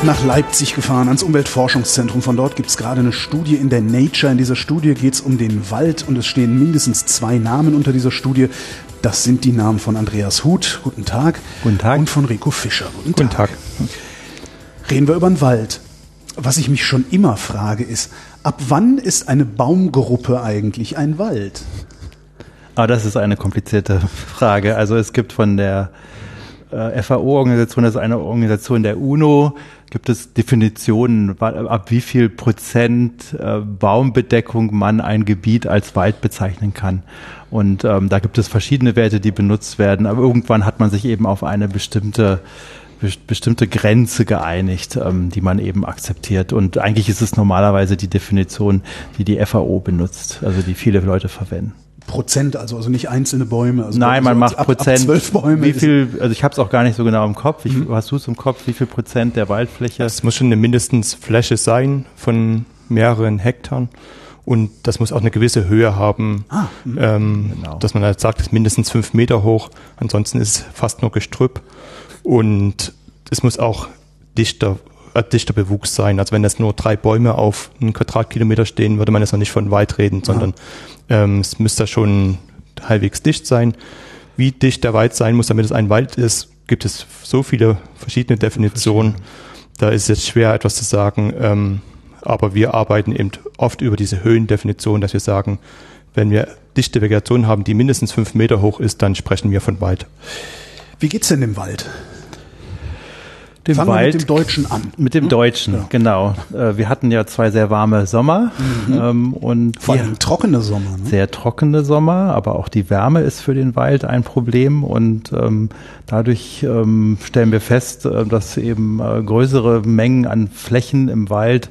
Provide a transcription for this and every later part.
Bin nach Leipzig gefahren, ans Umweltforschungszentrum. Von dort gibt es gerade eine Studie in der Nature. In dieser Studie geht es um den Wald und es stehen mindestens zwei Namen unter dieser Studie. Das sind die Namen von Andreas Huth, guten Tag. Guten Tag. Und von Rico Fischer, guten, Guten Tag. Reden wir über den Wald. Was ich mich schon immer frage ist, ab wann ist eine Baumgruppe eigentlich ein Wald? Ah, das ist eine komplizierte Frage. Also es gibt von der äh, FAO-Organisation, das ist eine Organisation der UNO, gibt es Definitionen, ab wie viel Prozent äh, Baumbedeckung man ein Gebiet als Wald bezeichnen kann. Und ähm, da gibt es verschiedene Werte, die benutzt werden, aber irgendwann hat man sich eben auf eine bestimmte best- bestimmte Grenze geeinigt, ähm, die man eben akzeptiert. Und eigentlich ist es normalerweise die Definition, die die FAO benutzt, also die viele Leute verwenden. Prozent, also, also nicht einzelne Bäume. Also Nein, man so macht ab, Prozent. Ab zwölf Bäume. Wie viel, also ich habe es auch gar nicht so genau im Kopf. Wie, Hast du es im Kopf? Wie viel Prozent der Waldfläche? Es muss schon eine mindestens Fläche sein von mehreren Hektar und das muss auch eine gewisse Höhe haben, Ah, ähm, Genau. dass man halt sagt, es ist mindestens fünf Meter hoch, ansonsten ist es fast nur Gestrüpp und es muss auch dichter, äh, dichter Bewuchs sein. Also wenn das nur drei Bäume auf einen Quadratkilometer stehen, würde man jetzt noch nicht von Wald reden, sondern ähm, es müsste schon halbwegs dicht sein. Wie dicht der Wald sein muss, damit es ein Wald ist, gibt es so viele verschiedene Definitionen. Da ist es jetzt schwer, etwas zu sagen. Ähm, aber wir arbeiten eben oft über diese Höhendefinition, dass wir sagen, wenn wir dichte Vegetation haben, die mindestens fünf Meter hoch ist, dann sprechen wir von Wald. Wie geht's denn dem Wald? Dem Fangen Wald mit dem Deutschen an. mit dem Deutschen, Ja. genau. Äh, wir hatten ja zwei sehr warme Sommer ähm, und Vor allem trockene Sommer. Ne? sehr trockene Sommer, aber auch die Wärme ist für den Wald ein Problem und ähm, dadurch ähm, stellen wir fest, äh, dass eben äh, größere Mengen an Flächen im Wald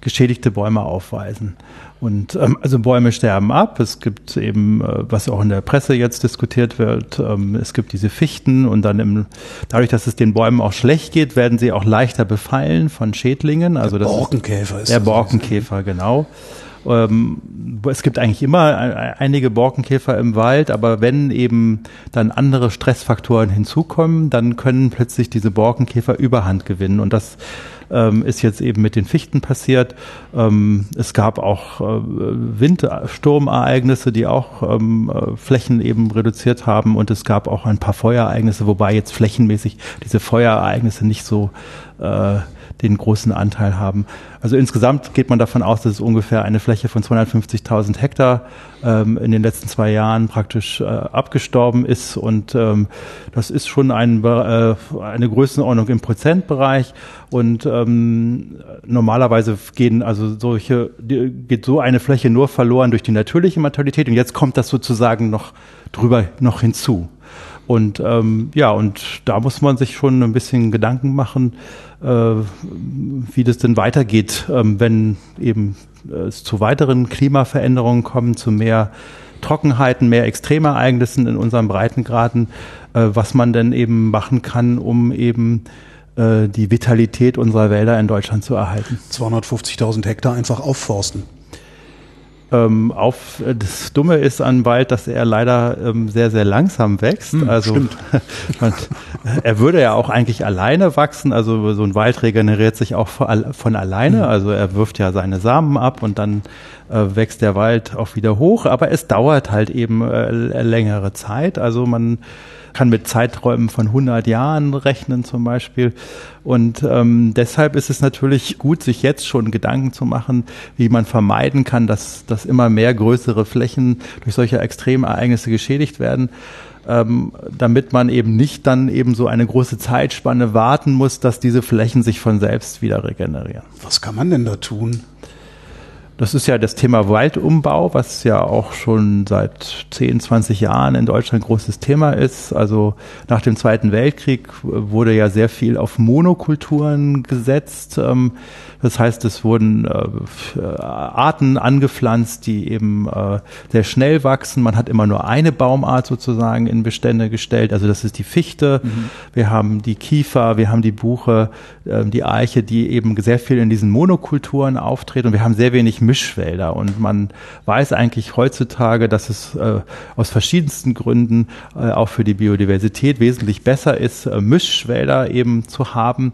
geschädigte Bäume aufweisen. Und ähm, also Bäume sterben ab. Es gibt eben, äh, was auch in der Presse jetzt diskutiert wird, ähm, es gibt diese Fichten und dann im, dadurch, dass es den Bäumen auch schlecht geht, werden sie auch leichter befallen von Schädlingen. Also das ist- Borkenkäfer ist der das. Borkenkäfer, genau. Ähm, es gibt eigentlich immer ein- einige Borkenkäfer im Wald, aber wenn eben dann andere Stressfaktoren hinzukommen, dann können plötzlich diese Borkenkäfer Überhand gewinnen. Und das ähm, ist jetzt eben mit den Fichten passiert. Ähm, es gab auch äh, Windsturmereignisse, die auch ähm, äh, Flächen eben reduziert haben. Und es gab auch ein paar Feuerereignisse, wobei jetzt flächenmäßig diese Feuerereignisse nicht so äh, den großen Anteil haben. Also insgesamt geht man davon aus, dass es ungefähr eine Fläche von 250.000 Hektar ähm, in den letzten zwei Jahren praktisch äh, abgestorben ist und ähm, das ist schon ein, äh, eine Größenordnung im Prozentbereich und ähm, normalerweise gehen also solche die, geht so eine Fläche nur verloren durch die natürliche Mortalität und jetzt kommt das sozusagen noch drüber noch hinzu. Und ähm, ja, und da muss man sich schon ein bisschen Gedanken machen, äh, wie das denn weitergeht, ähm, wenn eben äh, es zu weiteren Klimaveränderungen kommen, zu mehr Trockenheiten, mehr Extremereignissen in unseren Breitengraden, äh, was man denn eben machen kann, um eben äh, die Vitalität unserer Wälder in Deutschland zu erhalten. 250.000 Hektar einfach aufforsten. Ähm, auf, das Dumme ist an Wald, dass er leider ähm, sehr, sehr langsam wächst. also stimmt. man, er würde ja auch eigentlich alleine wachsen. Also so ein Wald regeneriert sich auch von von alleine. Also er wirft ja seine Samen ab und dann äh, wächst der Wald auch wieder hoch. Aber es dauert halt eben äh, längere Zeit. Also man kann mit Zeiträumen von 100 Jahren rechnen zum Beispiel. Und ähm, deshalb ist es natürlich gut, sich jetzt schon Gedanken zu machen, wie man vermeiden kann, dass, dass immer mehr größere Flächen durch solche Extremereignisse geschädigt werden. Ähm, damit man eben nicht dann eben so eine große Zeitspanne warten muss, dass diese Flächen sich von selbst wieder regenerieren. Was kann man denn da tun? Das ist ja das Thema Waldumbau, was ja auch schon seit 10, 20 Jahren in Deutschland ein großes Thema ist. Also nach dem Zweiten Weltkrieg wurde ja sehr viel auf Monokulturen gesetzt. Ähm, das heißt, es wurden äh, Arten angepflanzt, die eben äh, sehr schnell wachsen. Man hat immer nur eine Baumart sozusagen in Bestände gestellt. Also das ist die Fichte. Mhm. Wir haben die Kiefer, wir haben die Buche, äh, die Eiche, die eben sehr viel in diesen Monokulturen auftreten. Und wir haben sehr wenig Mischwälder. Und man weiß eigentlich heutzutage, dass es äh, aus verschiedensten Gründen äh, auch für die Biodiversität wesentlich besser ist, äh, Mischwälder eben zu haben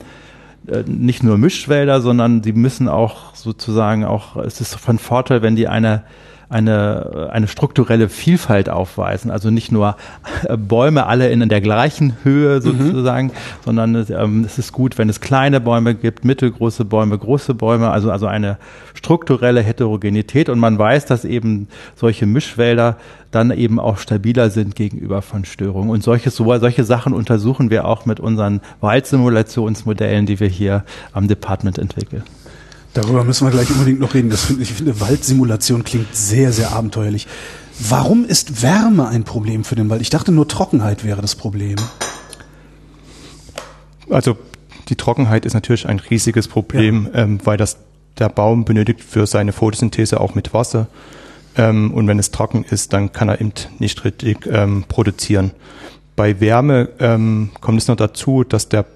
äh, nicht nur Mischwälder, sondern sie müssen auch sozusagen auch, es ist von Vorteil, wenn die eine eine, eine strukturelle Vielfalt aufweisen. Also nicht nur äh, Bäume alle in der gleichen Höhe mhm. sozusagen, mhm. sondern ähm, es ist gut, wenn es kleine Bäume gibt, mittelgroße Bäume, große Bäume, also, also eine strukturelle Heterogenität. Und man weiß, dass eben solche Mischwälder dann eben auch stabiler sind gegenüber von Störungen. Und solche, solche Sachen untersuchen wir auch mit unseren Waldsimulationsmodellen, die wir hier am Department entwickeln. Darüber müssen wir gleich unbedingt noch reden. Das finde ich finde Waldsimulation klingt sehr, sehr abenteuerlich. Warum ist Wärme ein Problem für den Wald? Ich dachte nur Trockenheit wäre das Problem. Also die Trockenheit ist natürlich ein riesiges Problem, ja. ähm, weil das der Baum benötigt für seine Photosynthese auch mit Wasser. Ähm, und wenn es trocken ist, dann kann er eben nicht richtig ähm, produzieren. Bei Wärme ähm, kommt es noch dazu, dass der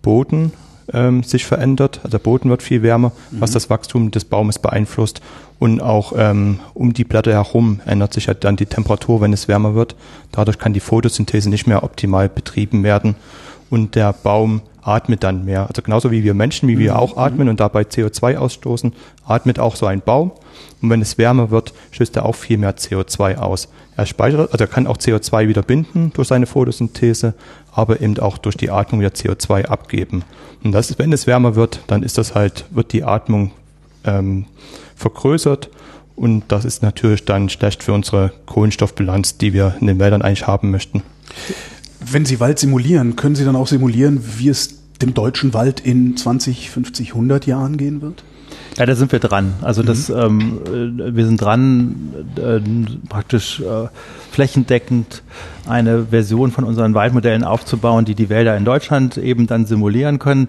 Boden ähm, sich verändert. Also der Boden wird viel wärmer, mhm. was das Wachstum des Baumes beeinflusst. Und auch ähm, um die Blätter herum ändert sich halt dann die Temperatur, wenn es wärmer wird. Dadurch kann die Photosynthese nicht mehr optimal betrieben werden. Und der Baum atmet dann mehr. Also genauso wie wir Menschen, wie wir mhm. auch atmen und dabei CO2 ausstoßen, atmet auch so ein Baum. Und wenn es wärmer wird, stößt er auch viel mehr CO2 aus. Er speichert, also er kann auch CO2 wieder binden durch seine Photosynthese, aber eben auch durch die Atmung wieder CO2 abgeben. Und das wenn es wärmer wird, dann ist das halt, wird die Atmung ähm, vergrößert und das ist natürlich dann schlecht für unsere Kohlenstoffbilanz, die wir in den Wäldern eigentlich haben möchten. Wenn Sie Wald simulieren, können Sie dann auch simulieren, wie es dem deutschen Wald in 20, 50, 100 Jahren gehen wird? Ja, da sind wir dran. Also das, mhm. ähm, äh, wir sind dran, äh, praktisch äh, flächendeckend eine Version von unseren Waldmodellen aufzubauen, die die Wälder in Deutschland eben dann simulieren können.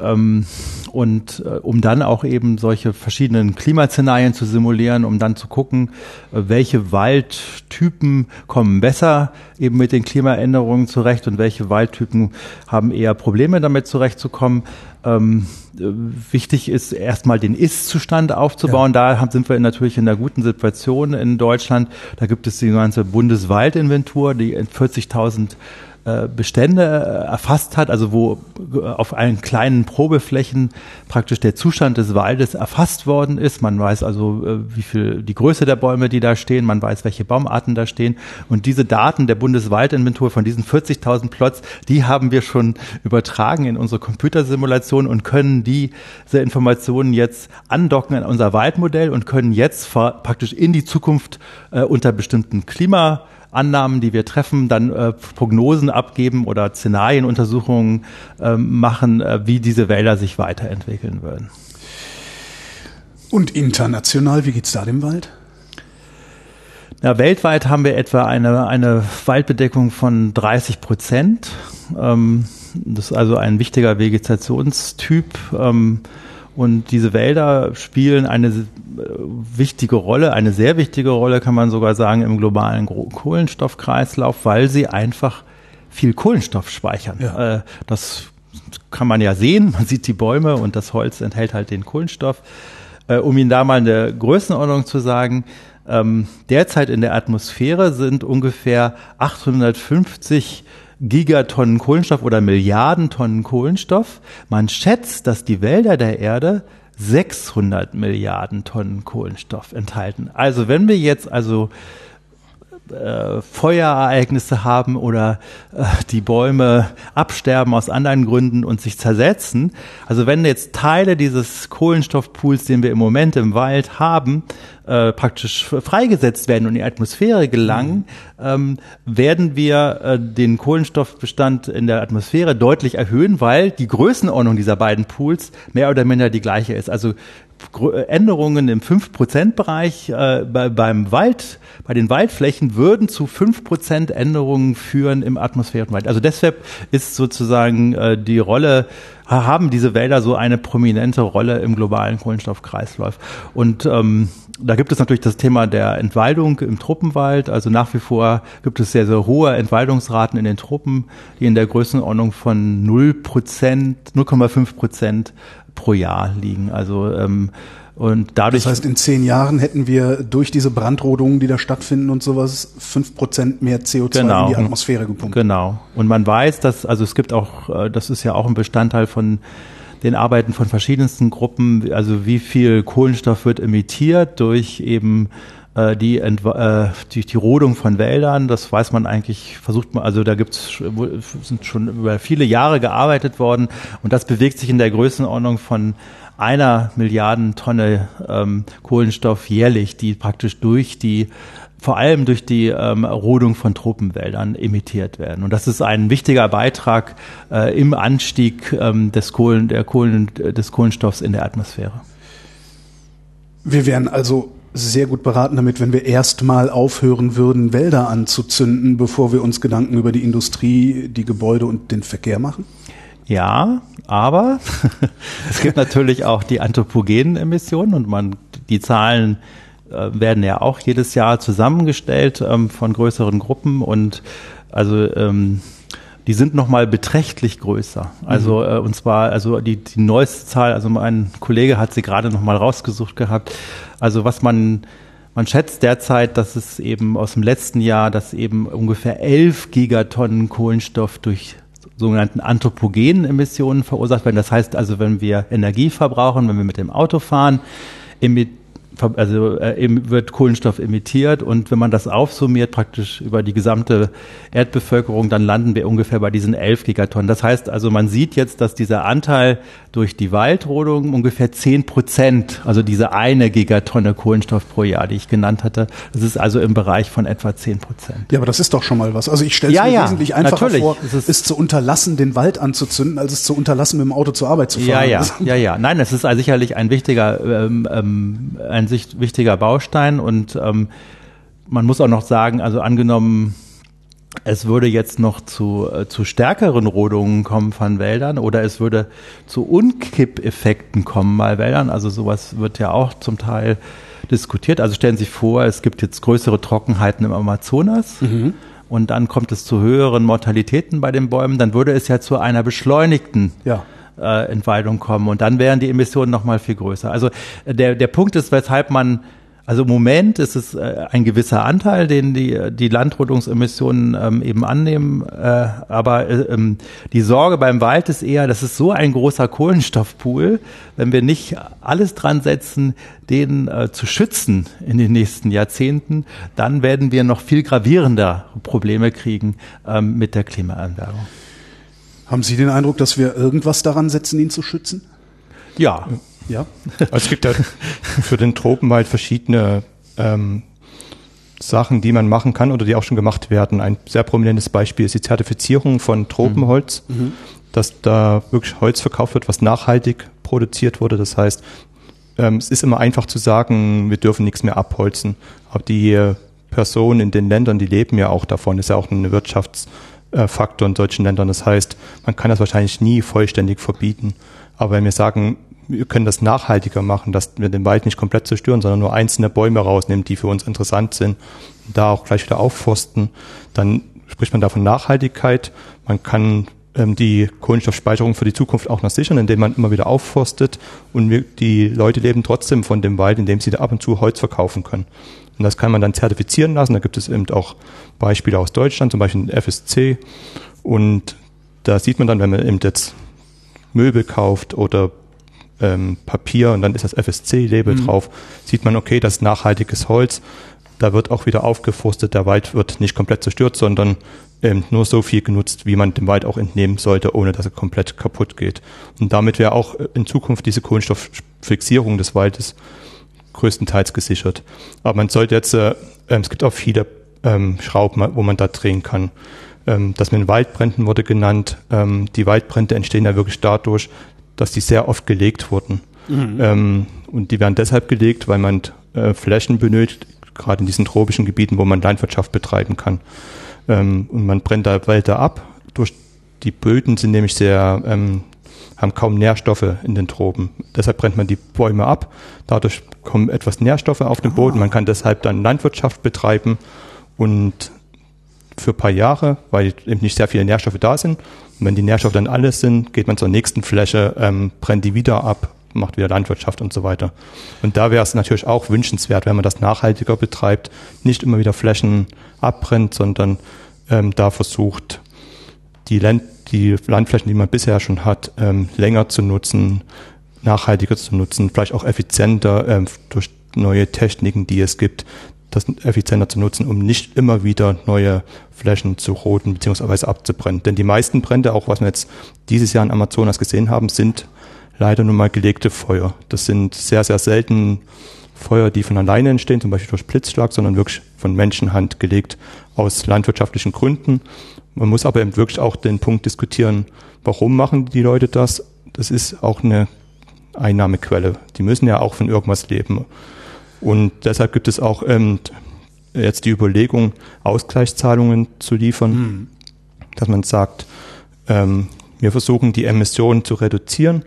Ähm, und äh, um dann auch eben solche verschiedenen Klimaszenarien zu simulieren, um dann zu gucken, äh, welche Waldtypen kommen besser eben mit den Klimaänderungen zurecht und welche Waldtypen haben eher Probleme damit zurechtzukommen. Ähm, äh, wichtig ist erstmal den Ist-Zustand aufzubauen. Ja. Da sind wir natürlich in einer guten Situation in Deutschland. Da gibt es die ganze Bundeswaldinventur, die 40.000 äh, Bestände äh, erfasst hat, also wo äh, auf allen kleinen Probeflächen praktisch der Zustand des Waldes erfasst worden ist. Man weiß also, wie viel die Größe der Bäume, die da stehen, man weiß, welche Baumarten da stehen. Und diese Daten der Bundeswaldinventur von diesen 40.000 Plots, die haben wir schon übertragen in unsere Computersimulation und können diese Informationen jetzt andocken an unser Waldmodell und können jetzt praktisch in die Zukunft äh, unter bestimmten Klima Annahmen, die wir treffen, dann äh, Prognosen abgeben oder Szenarienuntersuchungen äh, machen, äh, wie diese Wälder sich weiterentwickeln würden. Und international, wie geht's da dem Wald? Ja, weltweit haben wir etwa eine, eine Waldbedeckung von 30 Prozent. Ähm, das ist also ein wichtiger Vegetationstyp. Ähm, und diese Wälder spielen eine äh, wichtige Rolle, eine sehr wichtige Rolle, kann man sogar sagen, im globalen Kohlenstoffkreislauf, weil sie einfach viel Kohlenstoff speichern. Ja. Äh, das kann man ja sehen. Man sieht die Bäume und das Holz enthält halt den Kohlenstoff. Äh, um Ihnen da mal eine Größenordnung zu sagen, ähm, derzeit in der Atmosphäre sind ungefähr 850 Gigatonnen Kohlenstoff oder Milliarden Tonnen Kohlenstoff. Man schätzt, dass die Wälder der Erde 600 Milliarden Tonnen Kohlenstoff enthalten. Also wenn wir jetzt also äh, Feuerereignisse haben oder äh, die Bäume absterben aus anderen Gründen und sich zersetzen. Also wenn jetzt Teile dieses Kohlenstoffpools, den wir im Moment im Wald haben, äh, praktisch freigesetzt werden und in die Atmosphäre gelangen, mhm. ähm, werden wir äh, den Kohlenstoffbestand in der Atmosphäre deutlich erhöhen, weil die Größenordnung dieser beiden Pools mehr oder minder die gleiche ist. Also Änderungen im 5%-Bereich äh, bei, beim Wald, bei den Waldflächen würden zu 5% Änderungen führen im Atmosphärenwald. Also deshalb ist sozusagen äh, die Rolle, haben diese Wälder so eine prominente Rolle im globalen Kohlenstoffkreislauf. Und ähm, da gibt es natürlich das Thema der Entwaldung im Truppenwald. Also nach wie vor gibt es sehr, sehr hohe Entwaldungsraten in den Truppen, die in der Größenordnung von 0 Prozent, 0,5 Prozent pro Jahr liegen. Also ähm, und dadurch. Das heißt, in zehn Jahren hätten wir durch diese Brandrodungen, die da stattfinden und sowas, fünf Prozent mehr CO2 genau, in die Atmosphäre gepumpt. Genau. Und man weiß, dass, also es gibt auch, äh, das ist ja auch ein Bestandteil von den Arbeiten von verschiedensten Gruppen, also wie viel Kohlenstoff wird emittiert durch eben äh, die, äh, die, die Rodung von Wäldern, das weiß man eigentlich, versucht man, also da gibt's sind schon über viele Jahre gearbeitet worden und das bewegt sich in der Größenordnung von einer Milliarden Tonne ähm, Kohlenstoff jährlich, die praktisch durch die vor allem durch die ähm, Rodung von Tropenwäldern emittiert werden. Und das ist ein wichtiger Beitrag äh, im Anstieg ähm, des, Kohlen, der Kohlen, des Kohlenstoffs in der Atmosphäre. Wir wären also sehr gut beraten damit, wenn wir erstmal aufhören würden, Wälder anzuzünden, bevor wir uns Gedanken über die Industrie, die Gebäude und den Verkehr machen? Ja, aber es gibt natürlich auch die anthropogenen Emissionen und man die Zahlen äh, werden ja auch jedes Jahr zusammengestellt ähm, von größeren Gruppen und also ähm, die sind nochmal beträchtlich größer. Also mhm. äh, und zwar also die, die neueste Zahl, also mein Kollege hat sie gerade nochmal rausgesucht gehabt. Also was man man schätzt derzeit, dass es eben aus dem letzten Jahr, dass eben ungefähr 11 Gigatonnen Kohlenstoff durch sogenannten anthropogenen Emissionen verursacht werden. Das heißt also, wenn wir Energie verbrauchen, wenn wir mit dem Auto fahren, also äh, wird Kohlenstoff emittiert und wenn man das aufsummiert praktisch über die gesamte Erdbevölkerung, dann landen wir ungefähr bei diesen 11 Gigatonnen. Das heißt also, man sieht jetzt, dass dieser Anteil durch die Waldrodung ungefähr 10 Prozent, also diese eine Gigatonne Kohlenstoff pro Jahr, die ich genannt hatte, das ist also im Bereich von etwa 10 Prozent. Ja, aber das ist doch schon mal was. Also ich stelle es ja, mir ja, wesentlich einfacher natürlich. vor, Es es, ist- zu unterlassen, den Wald anzuzünden, als es zu unterlassen, mit dem Auto zur Arbeit zu fahren. Ja, ja, ja, ja. Nein, es ist also sicherlich ein wichtiger, ähm, ähm, ein sich- wichtiger Baustein und ähm, man muss auch noch sagen, also angenommen, es würde jetzt noch zu, äh, zu stärkeren Rodungen kommen von Wäldern oder es würde zu Unkippeffekten kommen bei Wäldern. Also sowas wird ja auch zum Teil diskutiert. Also stellen Sie sich vor, es gibt jetzt größere Trockenheiten im Amazonas. Und dann kommt es zu höheren Mortalitäten bei den Bäumen, dann würde es ja zu einer beschleunigten Ja. Äh, Entwaldung kommen und dann wären die Emissionen noch mal viel größer. Also äh, der der Punkt ist, weshalb man also im Moment ist es äh, ein gewisser Anteil, den die die Landrodungsemissionen ähm, eben annehmen, äh, aber äh, ähm, die Sorge beim Wald ist eher, das ist so ein großer Kohlenstoffpool, wenn wir nicht alles dran setzen, den äh, zu schützen in den nächsten Jahrzehnten, dann werden wir noch viel gravierender Probleme kriegen ähm, mit der Klimaerwärmung. Haben Sie den Eindruck, dass wir irgendwas daran setzen, ihn zu schützen? Ja, Ja. Also es gibt ja für den Tropenwald verschiedene ähm, Sachen, die man machen kann oder die auch schon gemacht werden. Ein sehr prominentes Beispiel ist die Zertifizierung von Tropenholz, dass da wirklich Holz verkauft wird, was nachhaltig produziert wurde. Das heißt, ähm, es ist immer einfach zu sagen, wir dürfen nichts mehr abholzen. Aber die Personen in den Ländern, die leben ja auch davon, ist ja auch ein Wirtschaftsfaktor in solchen Ländern. Das heißt, man kann das wahrscheinlich nie vollständig verbieten. Aber wenn wir sagen, wir können das nachhaltiger machen, dass wir den Wald nicht komplett zerstören, sondern nur einzelne Bäume rausnehmen, die für uns interessant sind, da auch gleich wieder aufforsten, dann spricht man da von Nachhaltigkeit. Man kann ähm, die Kohlenstoffspeicherung für die Zukunft auch noch sichern, indem man immer wieder aufforstet und die Leute leben trotzdem von dem Wald, indem sie da ab und zu Holz verkaufen können. Und das kann man dann zertifizieren lassen. Da gibt es eben auch Beispiele aus Deutschland, zum Beispiel FSC. Und da sieht man dann, wenn man eben jetzt Möbel kauft oder ähm, Papier und dann ist das FSC-Label drauf, sieht man, okay, das ist nachhaltiges Holz. Da wird auch wieder aufgeforstet, der Wald wird nicht komplett zerstört, sondern ähm, nur so viel genutzt, wie man dem Wald auch entnehmen sollte, ohne dass er komplett kaputt geht. Und damit wäre auch in Zukunft diese Kohlenstofffixierung des Waldes größtenteils gesichert. Aber man sollte jetzt, äh, ähm, es gibt auch viele ähm, Schrauben, wo man da drehen kann. Ähm, das mit den Waldbränden wurde genannt. Ähm, die Waldbrände entstehen ja wirklich dadurch, dass die sehr oft gelegt wurden. Mhm. Ähm, und die werden deshalb gelegt, weil man äh, Flächen benötigt, gerade in diesen tropischen Gebieten, wo man Landwirtschaft betreiben kann. Ähm, und man brennt da Wälder ab. Durch die Böden sind nämlich sehr, ähm, haben kaum Nährstoffe in den Tropen. Deshalb brennt man die Bäume ab. Dadurch kommen etwas Nährstoffe auf den Boden. Man kann deshalb dann Landwirtschaft betreiben und für ein paar Jahre, weil eben nicht sehr viele Nährstoffe da sind. Und wenn die Nährstoffe dann alles sind, geht man zur nächsten Fläche, ähm, brennt die wieder ab, macht wieder Landwirtschaft und so weiter. Und da wäre es natürlich auch wünschenswert, wenn man das nachhaltiger betreibt, nicht immer wieder Flächen abbrennt, sondern ähm, da versucht, die, Land die Landflächen, die man bisher schon hat, ähm, länger zu nutzen, nachhaltiger zu nutzen, vielleicht auch effizienter ähm, durch neue Techniken, die es gibt, das effizienter zu nutzen, um nicht immer wieder neue Flächen zu roten bzw. abzubrennen. Denn die meisten Brände, auch was wir jetzt dieses Jahr in Amazonas gesehen haben, sind leider nun mal gelegte Feuer. Das sind sehr, sehr selten Feuer, die von alleine entstehen, zum Beispiel durch Blitzschlag, sondern wirklich von Menschenhand gelegt aus landwirtschaftlichen Gründen. Man muss aber eben wirklich auch den Punkt diskutieren, warum machen die Leute das? Das ist auch eine Einnahmequelle. Die müssen ja auch von irgendwas leben. Und deshalb gibt es auch ähm, jetzt die Überlegung, Ausgleichszahlungen zu liefern, mhm. dass man sagt, ähm, wir versuchen die Emissionen zu reduzieren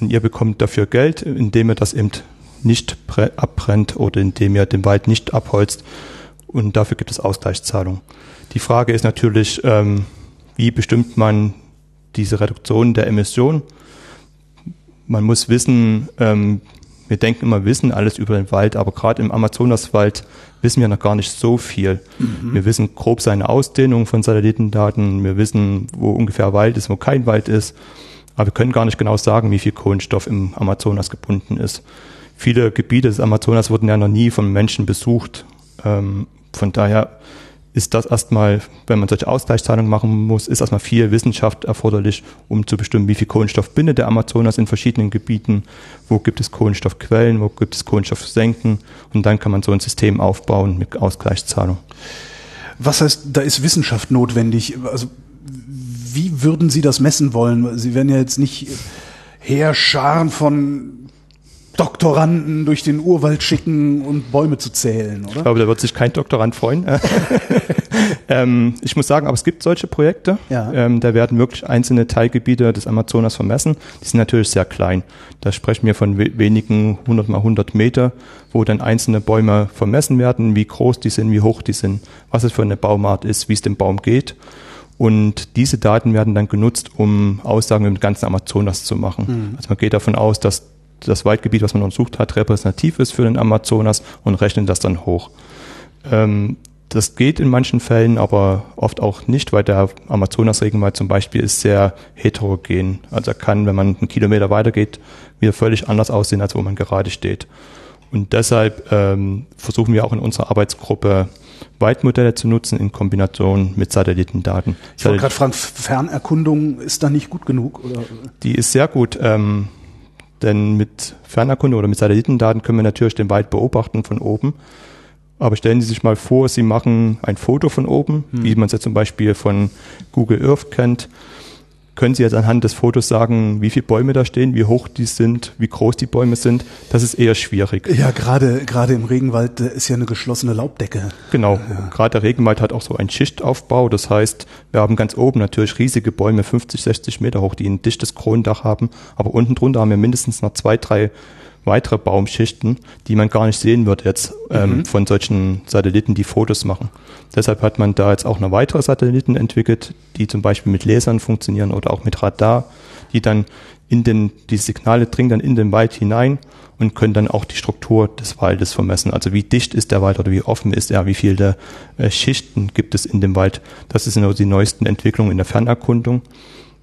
und ihr bekommt dafür Geld, indem ihr das eben nicht abbrennt oder indem ihr den Wald nicht abholzt und dafür gibt es Ausgleichszahlungen. Die Frage ist natürlich, ähm, wie bestimmt man diese Reduktion der Emissionen? Man muss wissen, ähm, wir denken immer, wissen alles über den Wald, aber gerade im Amazonaswald wissen wir noch gar nicht so viel. Mhm. Wir wissen grob seine Ausdehnung von Satellitendaten, wir wissen, wo ungefähr Wald ist, wo kein Wald ist, aber wir können gar nicht genau sagen, wie viel Kohlenstoff im Amazonas gebunden ist. Viele Gebiete des Amazonas wurden ja noch nie von Menschen besucht. Ähm, von daher ist das erstmal, wenn man solche Ausgleichszahlungen machen muss, ist erstmal viel Wissenschaft erforderlich, um zu bestimmen, wie viel Kohlenstoff bindet der Amazonas in verschiedenen Gebieten, wo gibt es Kohlenstoffquellen, wo gibt es Kohlenstoffsenken und dann kann man so ein System aufbauen mit Ausgleichszahlung. Was heißt, da ist Wissenschaft notwendig? Also wie würden Sie das messen wollen? Sie werden ja jetzt nicht Heerscharen von Doktoranden durch den Urwald schicken und Bäume zu zählen, oder? Ich glaube, da wird sich kein Doktorand freuen. ähm, ich muss sagen, aber es gibt solche Projekte. Ja. Ähm, da werden wirklich einzelne Teilgebiete des Amazonas vermessen. Die sind natürlich sehr klein. Da sprechen wir von wenigen 100 mal 100 Meter, wo dann einzelne Bäume vermessen werden, wie groß die sind, wie hoch die sind, was es für eine Baumart ist, wie es dem Baum geht. Und diese Daten werden dann genutzt, um Aussagen im ganzen Amazonas zu machen. Mhm. Also man geht davon aus, dass das Waldgebiet, was man untersucht hat, repräsentativ ist für den Amazonas und rechnen das dann hoch. Ähm, das geht in manchen Fällen, aber oft auch nicht, weil der Amazonas-Regenwald zum Beispiel ist sehr heterogen. Also er kann, wenn man einen Kilometer weitergeht, wieder völlig anders aussehen, als wo man gerade steht. Und deshalb ähm, versuchen wir auch in unserer Arbeitsgruppe Waldmodelle zu nutzen in Kombination mit Satellitendaten. Ich wollte gerade fragen, Fernerkundung ist da nicht gut genug? Oder? Die ist sehr gut. Ähm, denn mit Fernerkundung oder mit Satellitendaten können wir natürlich den Wald beobachten von oben. Aber stellen Sie sich mal vor, Sie machen ein Foto von oben, hm. wie man es ja zum Beispiel von Google Earth kennt können Sie jetzt anhand des Fotos sagen, wie viele Bäume da stehen, wie hoch die sind, wie groß die Bäume sind? Das ist eher schwierig. Ja, gerade gerade im Regenwald ist ja eine geschlossene Laubdecke. Genau. Ja. Gerade der Regenwald hat auch so einen Schichtaufbau. Das heißt, wir haben ganz oben natürlich riesige Bäume, 50, 60 Meter hoch, die ein dichtes Kronendach haben. Aber unten drunter haben wir mindestens noch zwei, drei weitere Baumschichten, die man gar nicht sehen wird jetzt ähm, mhm. von solchen Satelliten, die Fotos machen. Deshalb hat man da jetzt auch noch weitere Satelliten entwickelt, die zum Beispiel mit Lasern funktionieren oder auch mit Radar, die dann in den, die Signale dringen dann in den Wald hinein und können dann auch die Struktur des Waldes vermessen. Also wie dicht ist der Wald oder wie offen ist er, wie viele äh, Schichten gibt es in dem Wald. Das sind die neuesten Entwicklungen in der Fernerkundung.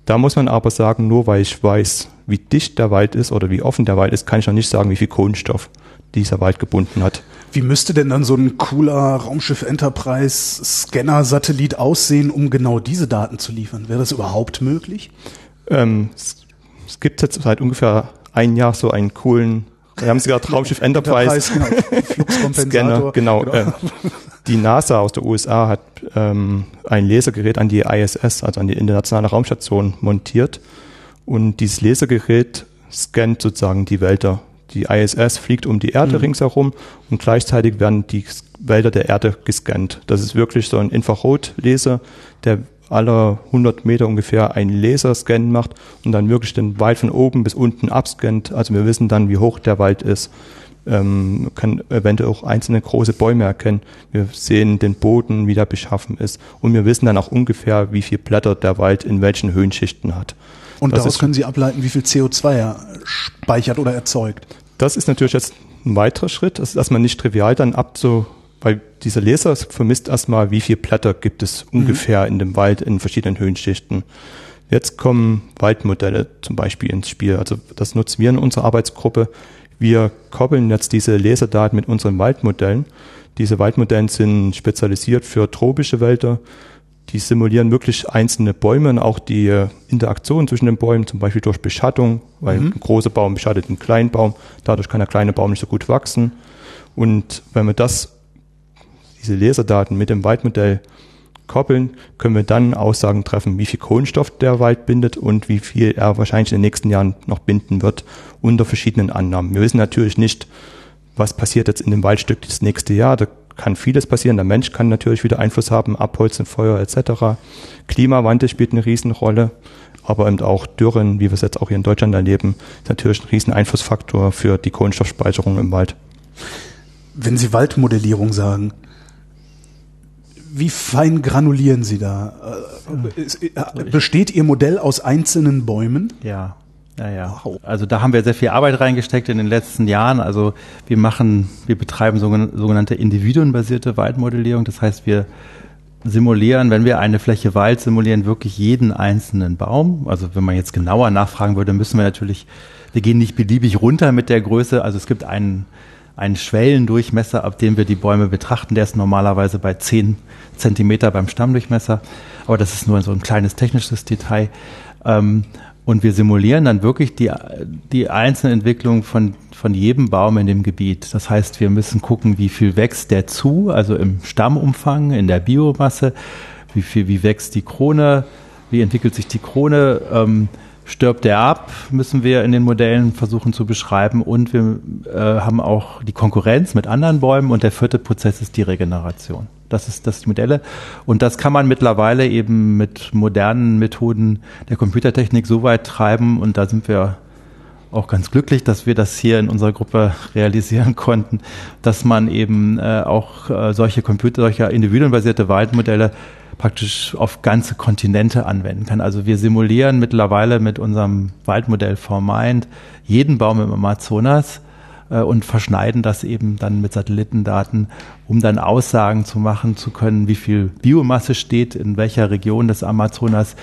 Da muss man aber sagen, nur weil ich weiß, wie dicht der Wald ist oder wie offen der Wald ist, kann ich noch nicht sagen, wie viel Kohlenstoff dieser Wald gebunden hat. Wie müsste denn dann so ein cooler Raumschiff Enterprise Scanner Satellit aussehen, um genau diese Daten zu liefern? Wäre das überhaupt möglich? Ähm, es, es, gibt jetzt seit ungefähr ein Jahr so einen coolen wir haben gerade Raumschiff Enterprise, Enterprise genau, Scanner, genau. genau. Äh, die NASA aus der USA hat ähm, ein Lasergerät an die ISS, also an die internationale Raumstation, montiert. Und dieses Lasergerät scannt sozusagen die Wälder. Die ISS fliegt um die Erde mhm. ringsherum und gleichzeitig werden die Wälder der Erde gescannt. Das ist wirklich so ein Infrarotlaser, der alle 100 Meter ungefähr einen Laserscan macht und dann wirklich den Wald von oben bis unten abscannt. Also wir wissen dann, wie hoch der Wald ist. Ähm, kann eventuell auch einzelne große Bäume erkennen. Wir sehen den Boden, wie der beschaffen ist. Und wir wissen dann auch ungefähr, wie viel Blätter der Wald in welchen Höhenschichten hat. Und das daraus können Sie ableiten, wie viel CO2 er speichert oder erzeugt. Das ist natürlich jetzt ein weiterer Schritt. Das ist erstmal nicht trivial, dann abzu, weil dieser Laser vermisst erstmal, wie viele Blätter gibt es mhm. ungefähr in dem Wald in verschiedenen Höhenschichten. Jetzt kommen Waldmodelle zum Beispiel ins Spiel. Also das nutzen wir in unserer Arbeitsgruppe. Wir koppeln jetzt diese Laserdaten mit unseren Waldmodellen. Diese Waldmodelle sind spezialisiert für tropische Wälder. Die simulieren wirklich einzelne Bäume und auch die äh, Interaktion zwischen den Bäumen, zum Beispiel durch Beschattung, weil mhm. ein großer Baum beschattet einen kleinen Baum. Dadurch kann der kleine Baum nicht so gut wachsen. Und wenn wir das diese Laserdaten mit dem Waldmodell koppeln, können wir dann Aussagen treffen, wie viel Kohlenstoff der Wald bindet und wie viel er wahrscheinlich in den nächsten Jahren noch binden wird unter verschiedenen Annahmen. Wir wissen natürlich nicht, was passiert jetzt in dem Waldstück das nächste Jahr. Da kann vieles passieren. Der Mensch kann natürlich wieder Einfluss haben, Abholzen, Feuer etc. Klimawandel spielt eine Riesenrolle, aber eben auch Dürren, wie wir es jetzt auch hier in Deutschland erleben, ist natürlich ein riesen Einflussfaktor für die Kohlenstoffspeicherung im Wald. Wenn Sie Waldmodellierung sagen, wie fein granulieren Sie da? Äh, äh, besteht Ihr Modell aus einzelnen Bäumen? Ja. Ja, ja. Wow. Also da haben wir sehr viel Arbeit reingesteckt in den letzten Jahren. Also wir machen, wir betreiben sogenannte individuenbasierte Waldmodellierung. Das heißt, wir simulieren, wenn wir eine Fläche Wald simulieren, wirklich jeden einzelnen Baum. Also wenn man jetzt genauer nachfragen würde, müssen wir natürlich, wir gehen nicht beliebig runter mit der Größe. Also es gibt einen, einen Schwellendurchmesser, ab dem wir die Bäume betrachten. Der ist normalerweise bei zehn Zentimeter beim Stammdurchmesser. Aber das ist nur so ein kleines technisches Detail. Ähm, und wir simulieren dann wirklich die, die einzelne Entwicklung von, von jedem Baum in dem Gebiet. Das heißt, wir müssen gucken, wie viel wächst der zu, also im Stammumfang, in der Biomasse, wie viel, wie wächst die Krone, wie entwickelt sich die Krone, ähm, stirbt er ab, müssen wir in den Modellen versuchen zu beschreiben. Und wir äh, haben auch die Konkurrenz mit anderen Bäumen. Und der vierte Prozess ist die Regeneration. Das ist das Modelle. Und das kann man mittlerweile eben mit modernen Methoden der Computertechnik so weit treiben. Und da sind wir auch ganz glücklich, dass wir das hier in unserer Gruppe realisieren konnten, dass man eben äh, auch äh, solche Computer, solche individuenbasierte Waldmodelle praktisch auf ganze Kontinente anwenden kann. Also wir simulieren mittlerweile mit unserem Waldmodell ForMind jeden Baum im Amazonas äh, und verschneiden das eben dann mit Satellitendaten, um dann Aussagen zu machen zu können, wie viel Biomasse steht in welcher Region des Amazonas,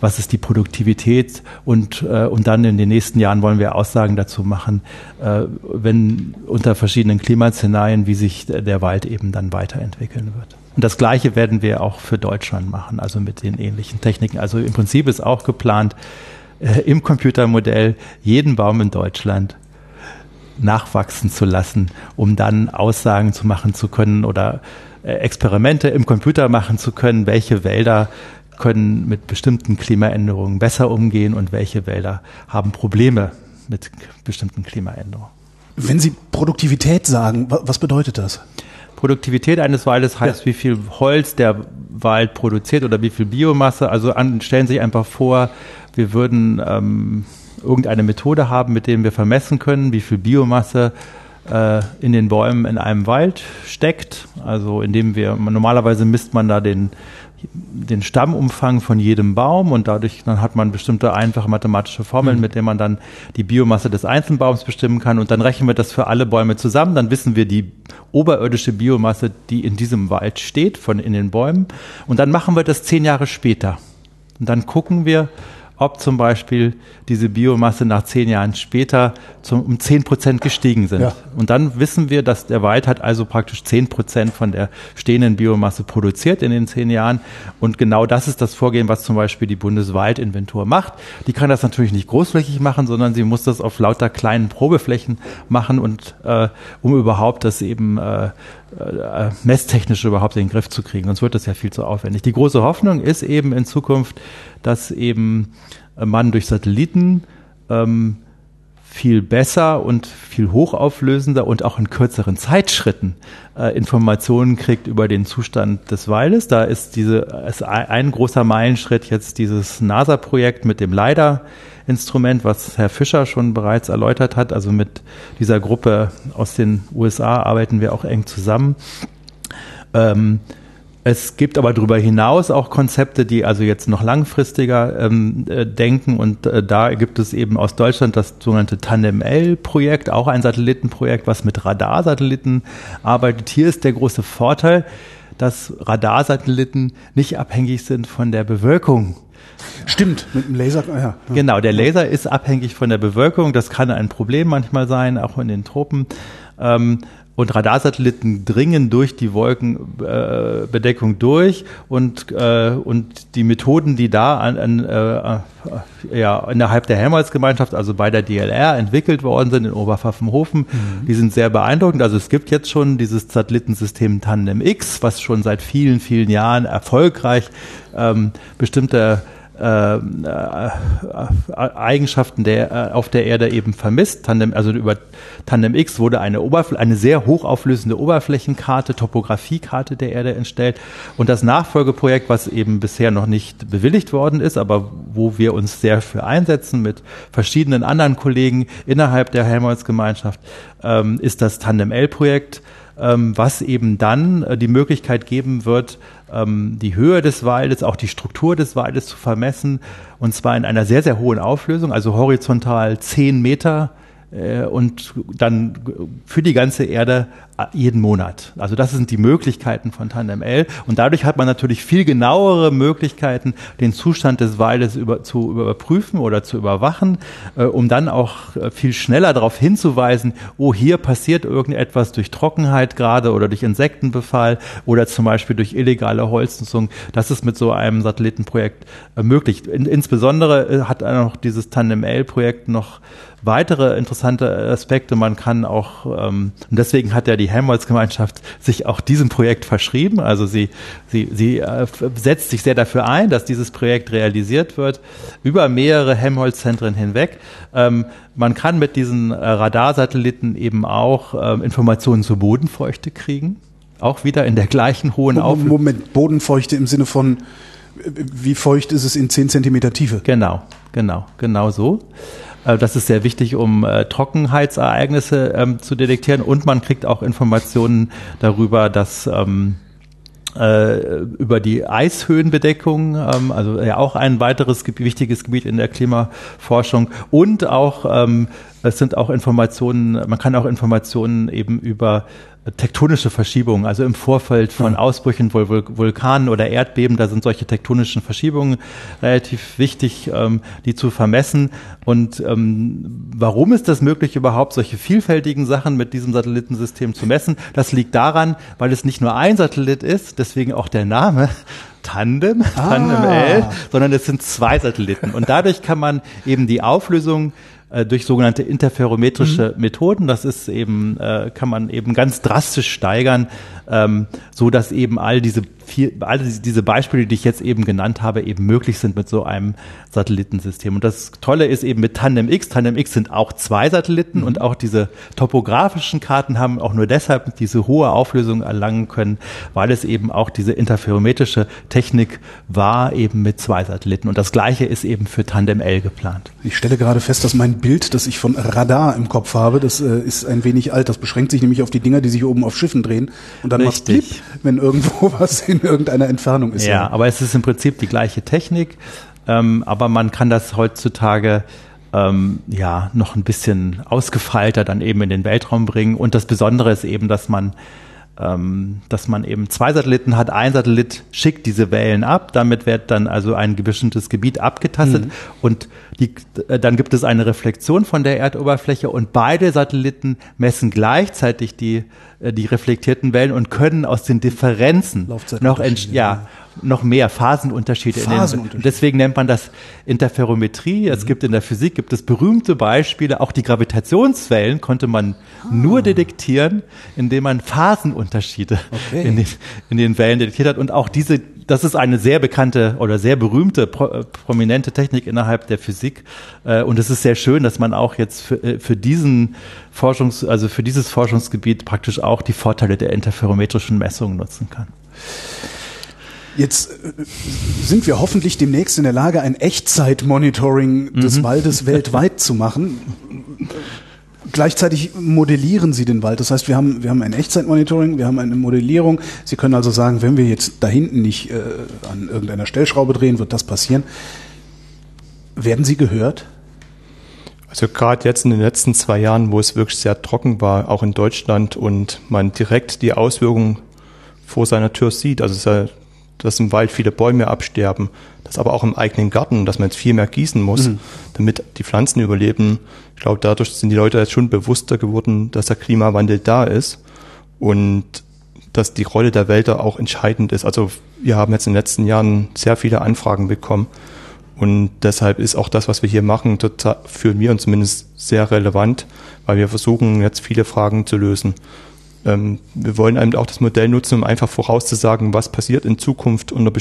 was ist die Produktivität und, äh, und dann in den nächsten Jahren wollen wir Aussagen dazu machen, äh, wenn unter verschiedenen Klimaszenarien, wie sich der Wald eben dann weiterentwickeln wird. Und das Gleiche werden wir auch für Deutschland machen, also mit den ähnlichen Techniken. Also im Prinzip ist auch geplant, äh, im Computermodell jeden Baum in Deutschland nachwachsen zu lassen, um dann Aussagen zu machen zu können oder äh, Experimente im Computer machen zu können, welche Wälder können mit bestimmten Klimaänderungen besser umgehen und welche Wälder haben Probleme mit bestimmten Klimaänderungen. Wenn Sie Produktivität sagen, was bedeutet das? Produktivität eines Waldes heißt, ja. wie viel Holz der Wald produziert oder wie viel Biomasse. Also an, stellen Sie sich einfach vor, wir würden ähm, irgendeine Methode haben, mit dem wir vermessen können, wie viel Biomasse äh, in den Bäumen in einem Wald steckt. Also indem wir normalerweise misst man da den den Stammumfang von jedem Baum und dadurch dann hat man bestimmte einfache mathematische Formeln, mhm. mit denen man dann die Biomasse des einzelnen Baums bestimmen kann und dann rechnen wir das für alle Bäume zusammen, dann wissen wir die oberirdische Biomasse, die in diesem Wald steht, von in den Bäumen. Und dann machen wir das zehn Jahre später. Und dann gucken wir, ob zum Beispiel diese Biomasse nach zehn Jahren später zum, um zehn Prozent gestiegen sind. Ja. Und dann wissen wir, dass der Wald hat also praktisch zehn Prozent von der stehenden Biomasse produziert in den zehn Jahren. Und genau das ist das Vorgehen, was zum Beispiel die Bundeswaldinventur macht. Die kann das natürlich nicht großflächig machen, sondern sie muss das auf lauter kleinen Probeflächen machen und äh, um überhaupt das eben äh, äh, messtechnisch überhaupt in den Griff zu kriegen. Sonst wird das ja viel zu aufwendig. Die große Hoffnung ist eben in Zukunft, dass eben man durch Satelliten ähm, viel besser und viel hochauflösender und auch in kürzeren Zeitschritten äh, Informationen kriegt über den Zustand des Waldes. Da ist diese ist ein großer Meilenschritt jetzt dieses NASA-Projekt mit dem LiDAR-Instrument, was Herr Fischer schon bereits erläutert hat. Also mit dieser Gruppe aus den USA arbeiten wir auch eng zusammen. Ähm, es gibt aber darüber hinaus auch Konzepte, die also jetzt noch langfristiger ähm, äh, denken und äh, da gibt es eben aus Deutschland das sogenannte Tandem-L-Projekt, auch ein Satellitenprojekt, was mit Radarsatelliten arbeitet. Hier ist der große Vorteil, dass Radarsatelliten nicht abhängig sind von der Bewölkung. Stimmt, mit dem Laser. Ja. Genau, der Laser ist abhängig von der Bewölkung. Das kann ein Problem manchmal sein, auch in den Tropen. Ähm, und Radarsatelliten dringen durch die Wolkenbedeckung äh, durch und, äh, und die Methoden, die da an, an, äh, ja, innerhalb der Helmholtz-Gemeinschaft, also bei der DLR, entwickelt worden sind in Oberpfaffenhofen, mhm. die sind sehr beeindruckend. Also es gibt jetzt schon dieses Satellitensystem Tandem X, was schon seit vielen, vielen Jahren erfolgreich ähm, bestimmte äh, äh, Eigenschaften der, äh, auf der Erde eben vermisst. Tandem, also über Tandem X wurde eine, Oberfl eine sehr hochauflösende Oberflächenkarte, Topografiekarte der Erde entstellt. Und das Nachfolgeprojekt, was eben bisher noch nicht bewilligt worden ist, aber wo wir uns sehr für einsetzen mit verschiedenen anderen Kollegen innerhalb der Helmholtz-Gemeinschaft, ähm, ist das Tandem L-Projekt ähm, was eben dann die Möglichkeit geben wird, ähm, die Höhe des Waldes, auch die Struktur des Waldes zu vermessen, und zwar in einer sehr, sehr hohen Auflösung, also horizontal zehn Meter und dann für die ganze Erde äh, jeden Monat. Also das sind die Möglichkeiten von TandemL und dadurch hat man natürlich viel genauere Möglichkeiten, den Zustand des Waldes über, zu überprüfen oder zu überwachen, äh, um dann auch äh, viel schneller darauf hinzuweisen, oh, hier passiert irgendetwas durch Trockenheit gerade oder durch Insektenbefall oder zum Beispiel durch illegale Holznutzung. Das ist mit so einem Satellitenprojekt äh, möglich. In, insbesondere äh, hat noch dieses TandemL-Projekt noch weitere interessante Aspekte. Man kann auch, ähm, und deswegen hat ja die Helmholtz-Gemeinschaft sich auch diesem Projekt verschrieben. Also sie, sie, sie äh, setzt sich sehr dafür ein, dass dieses Projekt realisiert wird, über mehrere Helmholtz-Zentren hinweg. Ähm, man kann mit diesen äh, Radarsatelliten eben auch ähm, Informationen zur Bodenfeuchte kriegen. Auch wieder in der gleichen hohen Auflösung. Moment, Bodenfeuchte im Sinne von, äh, wie feucht ist es in 10 Zentimeter Tiefe? Genau, genau, genau so. Äh, das ist sehr wichtig, um äh, Trockenheitsereignisse ähm, zu detektieren. Und man kriegt auch Informationen darüber, dass ähm, äh, über die Eishöhenbedeckung, ähm, also ja auch ein weiteres wichtiges Gebiet in der Klimaforschung und auch ähm, es sind auch Informationen, man kann auch Informationen eben über tektonische Verschiebungen, also im Vorfeld von Ausbrüchen von Vulkanen oder Erdbeben, da sind solche tektonischen Verschiebungen relativ wichtig, ähm, die zu vermessen. Und ähm, warum ist das möglich, überhaupt solche vielfältigen Sachen mit diesem Satellitensystem zu messen? Das liegt daran, weil es nicht nur ein Satellit ist, deswegen auch der Name, Tandem, ah. Tandem L, sondern es sind zwei Satelliten. Und dadurch kann man eben die Auflösung äh, durch sogenannte interferometrische mhm. Methoden. Das ist eben, äh, kann man eben ganz drastisch steigern, ähm, so dass eben all diese viel, all diese Beispiele, die ich jetzt eben genannt habe, eben möglich sind mit so einem Satellitensystem. Und das Tolle ist eben mit Tandem X. Tandem X sind auch zwei Satelliten mhm. und auch diese topografischen Karten haben auch nur deshalb diese hohe Auflösung erlangen können, weil es eben auch diese interferometrische Technik war eben mit zwei Satelliten. Und das Gleiche ist eben für Tandem L geplant. Ich stelle gerade fest, dass mein Bild, das ich von Radar im Kopf habe, das äh, ist ein wenig alt. Das beschränkt sich nämlich auf die Dinger, die sich oben auf Schiffen drehen und dann macht Piep, wenn irgendwo was in irgendeiner Entfernung ist. Ja, ja, aber es ist im Prinzip die gleiche Technik, ähm, aber man kann das heutzutage ähm, ja noch ein bisschen ausgefeilter dann eben in den Weltraum bringen. Und das Besondere ist eben, dass man ähm, dass man eben zwei Satelliten hat. Ein Satellit schickt diese Wellen ab, damit wird dann also ein bestimmtes Gebiet abgetastet mhm. und die, äh, dann gibt es eine Reflexion von der Erdoberfläche und beide Satelliten messen gleichzeitig die, die reflektierten Wellen und können aus den Differenzen noch, ja, noch mehr Phasenunterschiede. Phasenunterschiede. In den, deswegen nennt man das Interferometrie. Es mhm. gibt in der Physik gibt es berühmte Beispiele. Auch die Gravitationswellen konnte man ah. nur detektieren, indem man Phasenunterschiede okay. in, den, in den Wellen detektiert hat. Und auch diese das ist eine sehr bekannte oder sehr berühmte, pro, äh, prominente Technik innerhalb der Physik. Äh, und es ist sehr schön, dass man auch jetzt für, äh, für diesen Forschungs, also für dieses Forschungsgebiet praktisch auch die Vorteile der interferometrischen Messungen nutzen kann. Jetzt sind wir hoffentlich demnächst in der Lage, ein Echtzeitmonitoring des mhm. Waldes weltweit zu machen. Gleichzeitig modellieren Sie den Wald. Das heißt, wir haben, wir haben ein Echtzeitmonitoring, wir haben eine Modellierung. Sie können also sagen, wenn wir jetzt da hinten nicht äh, an irgendeiner Stellschraube drehen, wird das passieren. Werden Sie gehört? Also gerade jetzt in den letzten zwei Jahren, wo es wirklich sehr trocken war, auch in Deutschland und man direkt die Auswirkungen vor seiner Tür sieht. Also es ist ja dass im Wald viele Bäume absterben, das aber auch im eigenen Garten, dass man jetzt viel mehr gießen muss, mhm. damit die Pflanzen überleben. Ich glaube, dadurch sind die Leute jetzt schon bewusster geworden, dass der Klimawandel da ist und dass die Rolle der Wälder auch entscheidend ist. Also wir haben jetzt in den letzten Jahren sehr viele Anfragen bekommen und deshalb ist auch das, was wir hier machen, für mir zumindest sehr relevant, weil wir versuchen jetzt viele Fragen zu lösen. Ähm, wir wollen eben auch das Modell nutzen, um einfach vorauszusagen, was passiert in Zukunft unter,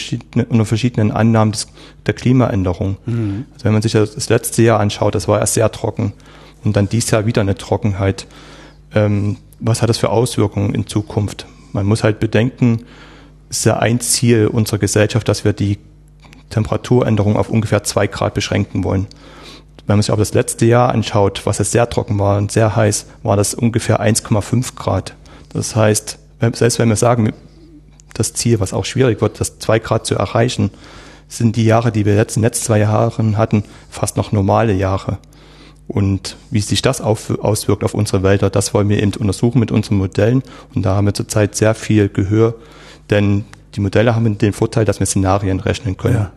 unter verschiedenen Annahmen des, der Klimaänderung. Mhm. Also wenn man sich das letzte Jahr anschaut, das war erst sehr trocken und dann dieses Jahr wieder eine Trockenheit. Ähm, was hat das für Auswirkungen in Zukunft? Man muss halt bedenken, es ist ja ein Ziel unserer Gesellschaft, dass wir die Temperaturänderung auf ungefähr zwei Grad beschränken wollen. Wenn man sich aber das letzte Jahr anschaut, was es sehr trocken war und sehr heiß, war das ungefähr 1,5 Grad. Das heißt, selbst wenn wir sagen, das Ziel, was auch schwierig wird, das zwei Grad zu erreichen, sind die Jahre, die wir jetzt in den letzten zwei Jahren hatten, fast noch normale Jahre. Und wie sich das auf, auswirkt auf unsere Wälder, das wollen wir eben untersuchen mit unseren Modellen. Und da haben wir zurzeit sehr viel Gehör, denn die Modelle haben den Vorteil, dass wir Szenarien rechnen können. Ja.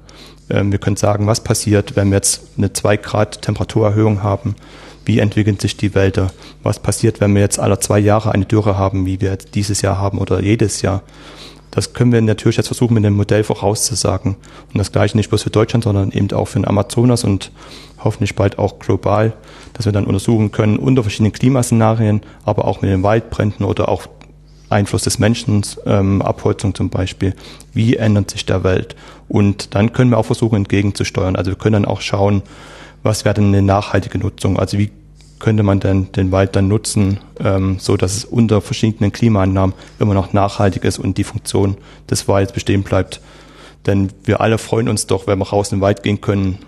Ähm, wir können sagen, was passiert, wenn wir jetzt eine zwei Grad Temperaturerhöhung haben wie entwickeln sich die Wälder, was passiert, wenn wir jetzt alle zwei Jahre eine Dürre haben, wie wir jetzt dieses Jahr haben oder jedes Jahr. Das können wir natürlich jetzt versuchen, mit dem Modell vorauszusagen. Und das gleiche nicht bloß für Deutschland, sondern eben auch für den Amazonas und hoffentlich bald auch global, dass wir dann untersuchen können unter verschiedenen Klimaszenarien, aber auch mit den Waldbränden oder auch Einfluss des Menschen, ähm, Abholzung zum Beispiel, wie ändert sich der Welt. Und dann können wir auch versuchen, entgegenzusteuern. Also wir können dann auch schauen, was wäre denn eine nachhaltige Nutzung? Also wie könnte man denn den Wald dann nutzen, ähm, so dass es unter verschiedenen Klimaannahmen immer noch nachhaltig ist und die Funktion des Waldes bestehen bleibt. Denn wir alle freuen uns doch, wenn wir raus in den Wald gehen können.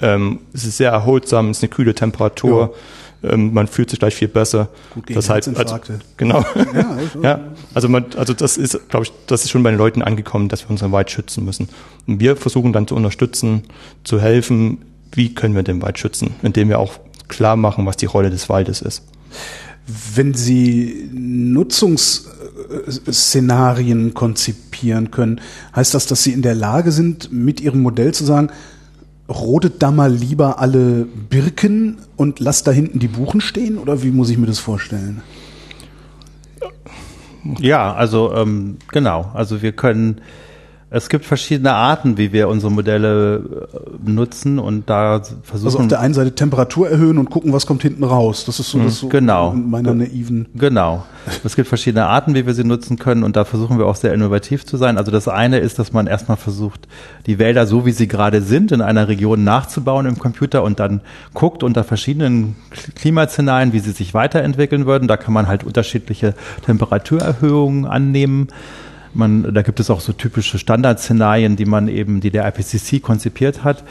Ähm, es ist sehr erholsam, es ist eine kühle Temperatur. Ähm, man fühlt sich gleich viel besser. Gut gegen das heißt, also, genau. Ja, also, ja, also man, also das ist, glaube ich, das ist schon bei den Leuten angekommen, dass wir unseren Wald schützen müssen. Und wir versuchen dann zu unterstützen, zu helfen, wie können wir den Wald schützen, indem wir auch klar machen, was die Rolle des Waldes ist. Wenn Sie Nutzungsszenarien konzipieren können, heißt das, dass Sie in der Lage sind, mit Ihrem Modell zu sagen, rodet da mal lieber alle Birken und lasst da hinten die Buchen stehen? Oder wie muss ich mir das vorstellen? Ja, also ähm, genau. Also wir können es gibt verschiedene Arten, wie wir unsere Modelle äh, nutzen und da versuchen. Also auf der einen Seite Temperatur erhöhen und gucken, was kommt hinten raus. Das ist so, das so genau. in meiner naiven. Genau. Es gibt verschiedene Arten, wie wir sie nutzen können und da versuchen wir auch sehr innovativ zu sein. Also das eine ist, dass man erstmal versucht, die Wälder so wie sie gerade sind in einer Region nachzubauen im Computer und dann guckt unter verschiedenen Klimaszenarien, wie sie sich weiterentwickeln würden. Da kann man halt unterschiedliche Temperaturerhöhungen annehmen. Man, da gibt es auch so typische Standardszenarien, die man eben, die der IPCC konzipiert hat.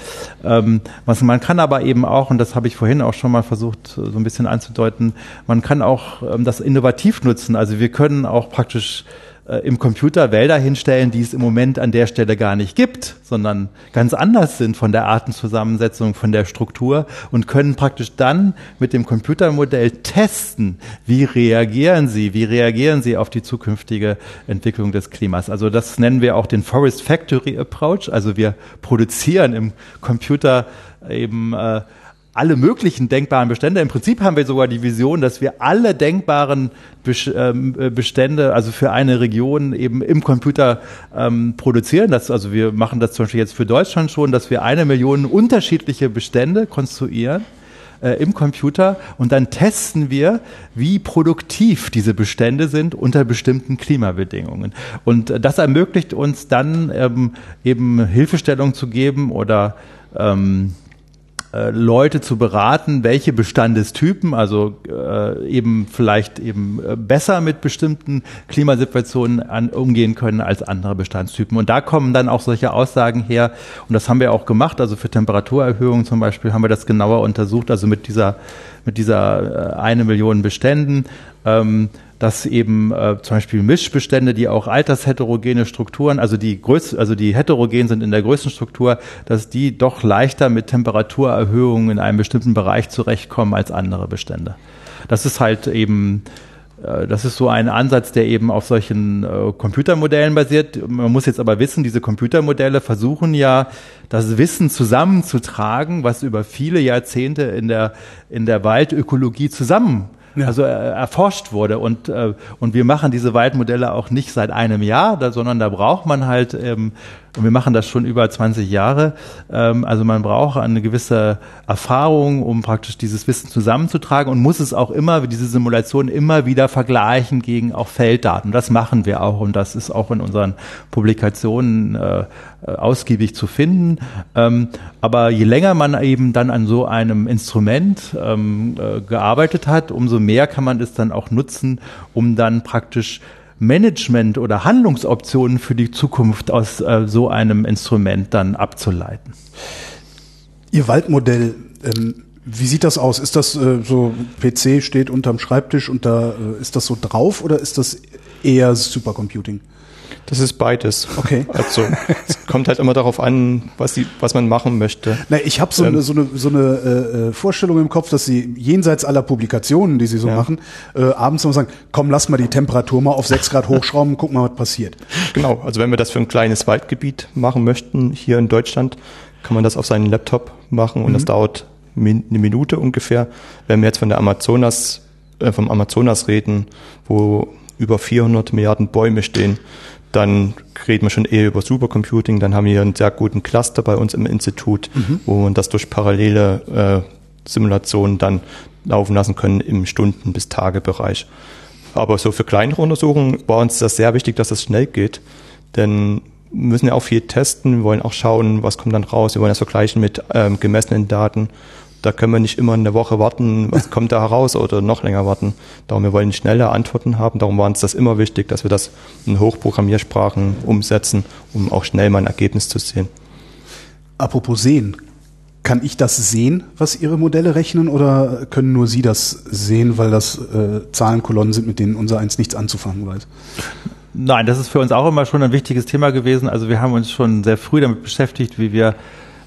Ähm, was man kann aber eben auch, und das habe ich vorhin auch schon mal versucht, so ein bisschen anzudeuten, man kann auch ähm, das innovativ nutzen. Also wir können auch praktisch äh, im Computer Wälder hinstellen, die es im Moment an der Stelle gar nicht gibt, sondern ganz anders sind von der Artenzusammensetzung, von der Struktur und können praktisch dann mit dem Computermodell testen, wie reagieren sie, wie reagieren sie auf die zukünftige Entwicklung des Klimas. Also das nennen wir auch den Forest Factory Approach. Also wir produzieren im Computer eben äh, alle möglichen denkbaren Bestände. Im Prinzip haben wir sogar die Vision, dass wir alle denkbaren ähm, äh, Bestände, also für eine Region eben im Computer ähm, produzieren. Das, also wir machen das zum Beispiel jetzt für Deutschland schon, dass wir eine Million unterschiedliche Bestände konstruieren äh, im Computer und dann testen wir, wie produktiv diese Bestände sind unter bestimmten Klimabedingungen. Und äh, das ermöglicht uns dann ähm, eben Hilfestellung zu geben oder ähm, äh, Leute zu beraten, welche Bestandestypen, also äh, eben vielleicht eben äh, besser mit bestimmten Klimasituationen an, umgehen können als andere Bestandstypen. Und da kommen dann auch solche Aussagen her, und das haben wir auch gemacht, also für Temperaturerhöhungen zum Beispiel haben wir das genauer untersucht, also mit dieser, mit dieser äh, eine Million Beständen. Ähm, dass eben äh, zum Beispiel Mischbestände, die auch altersheterogene Strukturen, also die größ also die heterogen sind in der größten Struktur, dass die doch leichter mit Temperaturerhöhungen in einem bestimmten Bereich zurechtkommen als andere Bestände. Das ist halt eben äh, das ist so ein Ansatz, der eben auf solchen äh, Computermodellen basiert. Man muss jetzt aber wissen, diese Computermodelle versuchen ja, das Wissen zusammenzutragen, was über viele Jahrzehnte in der, in der Waldökologie zusammen ja. also äh, erforscht wurde. Und, äh, und wir machen diese Waldmodelle auch nicht seit einem Jahr, da, sondern da braucht man halt ähm, und wir machen das schon über 20 Jahre. Ähm, also man braucht eine gewisse Erfahrung, um praktisch dieses Wissen zusammenzutragen und muss es auch immer, diese Simulation immer wieder vergleichen gegen auch Felddaten. Das machen wir auch und das ist auch in unseren Publikationen äh, ausgiebig zu finden. Ähm, aber je länger man eben dann an so einem Instrument ähm, äh, gearbeitet hat, umso mehr kann man es dann auch nutzen, um dann praktisch Management oder Handlungsoptionen für die Zukunft aus äh, so einem Instrument dann abzuleiten. Ihr Waldmodell, ähm, wie sieht das aus? Ist das äh, so, PC steht unterm Schreibtisch und da äh, ist das so drauf oder ist das eher Supercomputing? Das ist beides. Okay. Also es kommt halt immer darauf an, was, die, was man machen möchte. Na, ich habe so, ähm, eine, so eine, so eine äh, äh, Vorstellung im Kopf, dass Sie jenseits aller Publikationen, die Sie so ja. machen, äh, abends immer sagen, komm, lass mal die Temperatur mal auf 6 Grad hochschrauben, guck mal, was passiert. Genau, also wenn wir das für ein kleines Waldgebiet machen möchten, hier in Deutschland, kann man das auf seinen Laptop machen und mhm. das dauert min eine Minute ungefähr. Wenn wir jetzt von der Amazonas, äh, vom Amazonas reden, wo über 400 Milliarden Bäume stehen, dann reden wir schon eher über Supercomputing. Dann haben wir einen sehr guten Cluster bei uns im Institut, mhm. wo man das durch parallele äh, Simulationen dann laufen lassen können im Stunden- bis Tagebereich. Aber so für kleinere Untersuchungen war uns das sehr wichtig, dass das schnell geht. Denn wir müssen ja auch viel testen, wir wollen auch schauen, was kommt dann raus. Wir wollen das vergleichen mit ähm, gemessenen Daten da können wir nicht immer eine Woche warten, was kommt da heraus oder noch länger warten. Darum, wir wollen schnelle Antworten haben. Darum war uns das immer wichtig, dass wir das in Hochprogrammiersprachen umsetzen, um auch schnell mal ein Ergebnis zu sehen. Apropos sehen. Kann ich das sehen, was Ihre Modelle rechnen, oder können nur Sie das sehen, weil das äh, Zahlenkolonnen sind, mit denen unser eins nichts anzufangen weiß? Nein, das ist für uns auch immer schon ein wichtiges Thema gewesen. Also wir haben uns schon sehr früh damit beschäftigt, wie wir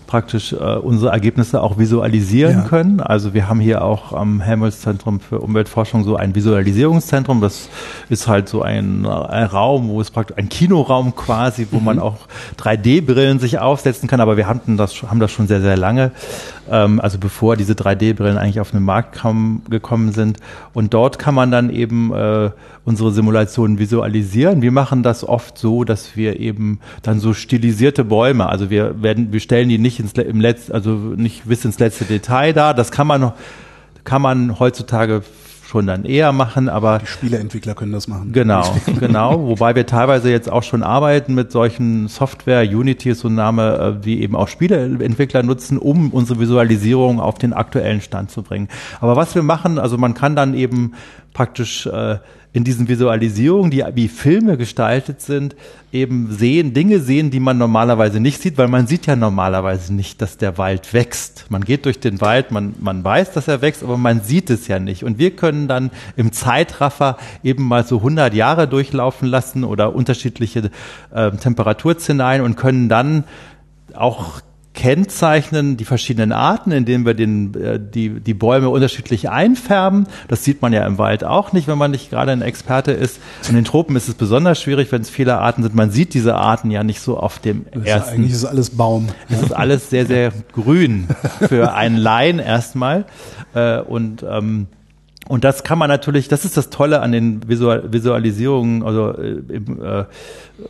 praktisch äh, unsere Ergebnisse auch visualisieren ja. können. Also wir haben hier auch am Helmholtz-Zentrum für Umweltforschung so ein Visualisierungszentrum. Das ist halt so ein, ein Raum, wo es praktisch ein Kinoraum quasi, wo mhm. man auch 3D-Brillen sich aufsetzen kann. Aber wir hatten das, haben das schon sehr, sehr lange ähm, also bevor diese 3D-Brillen eigentlich auf den Markt kam, gekommen sind. Und dort kann man dann eben äh, unsere Simulationen visualisieren. Wir machen das oft so, dass wir eben dann so stilisierte Bäume, also wir werden, wir stellen die nicht ins im Letz, also nicht bis ins letzte Detail dar. Das kann man noch, kann man heutzutage schon dann eher machen, aber die Spieleentwickler können das machen. Genau, genau. Wobei wir teilweise jetzt auch schon arbeiten mit solchen Software. Unity ist so ein Name, wie äh, eben auch Spieleentwickler nutzen, um unsere Visualisierung auf den aktuellen Stand zu bringen. Aber was wir machen, also man kann dann eben praktisch äh, in diesen Visualisierungen, die wie Filme gestaltet sind, eben sehen, Dinge sehen, die man normalerweise nicht sieht, weil man sieht ja normalerweise nicht, dass der Wald wächst. Man geht durch den Wald, man, man weiß, dass er wächst, aber man sieht es ja nicht. Und wir können dann im Zeitraffer eben mal so 100 Jahre durchlaufen lassen oder unterschiedliche äh, Temperaturszenarien und können dann auch kennzeichnen die verschiedenen Arten, indem wir den, äh, die, die Bäume unterschiedlich einfärben. Das sieht man ja im Wald auch nicht, wenn man nicht gerade ein Experte ist. In den Tropen ist es besonders schwierig, wenn es viele Arten sind. Man sieht diese Arten ja nicht so auf dem das ersten. Ist eigentlich ist alles Baum. Es ist alles sehr, sehr grün für einen Laien erstmal. Äh, und ähm, Und das kann man natürlich, das ist das Tolle an den Visual Visualisierungen, also äh, äh,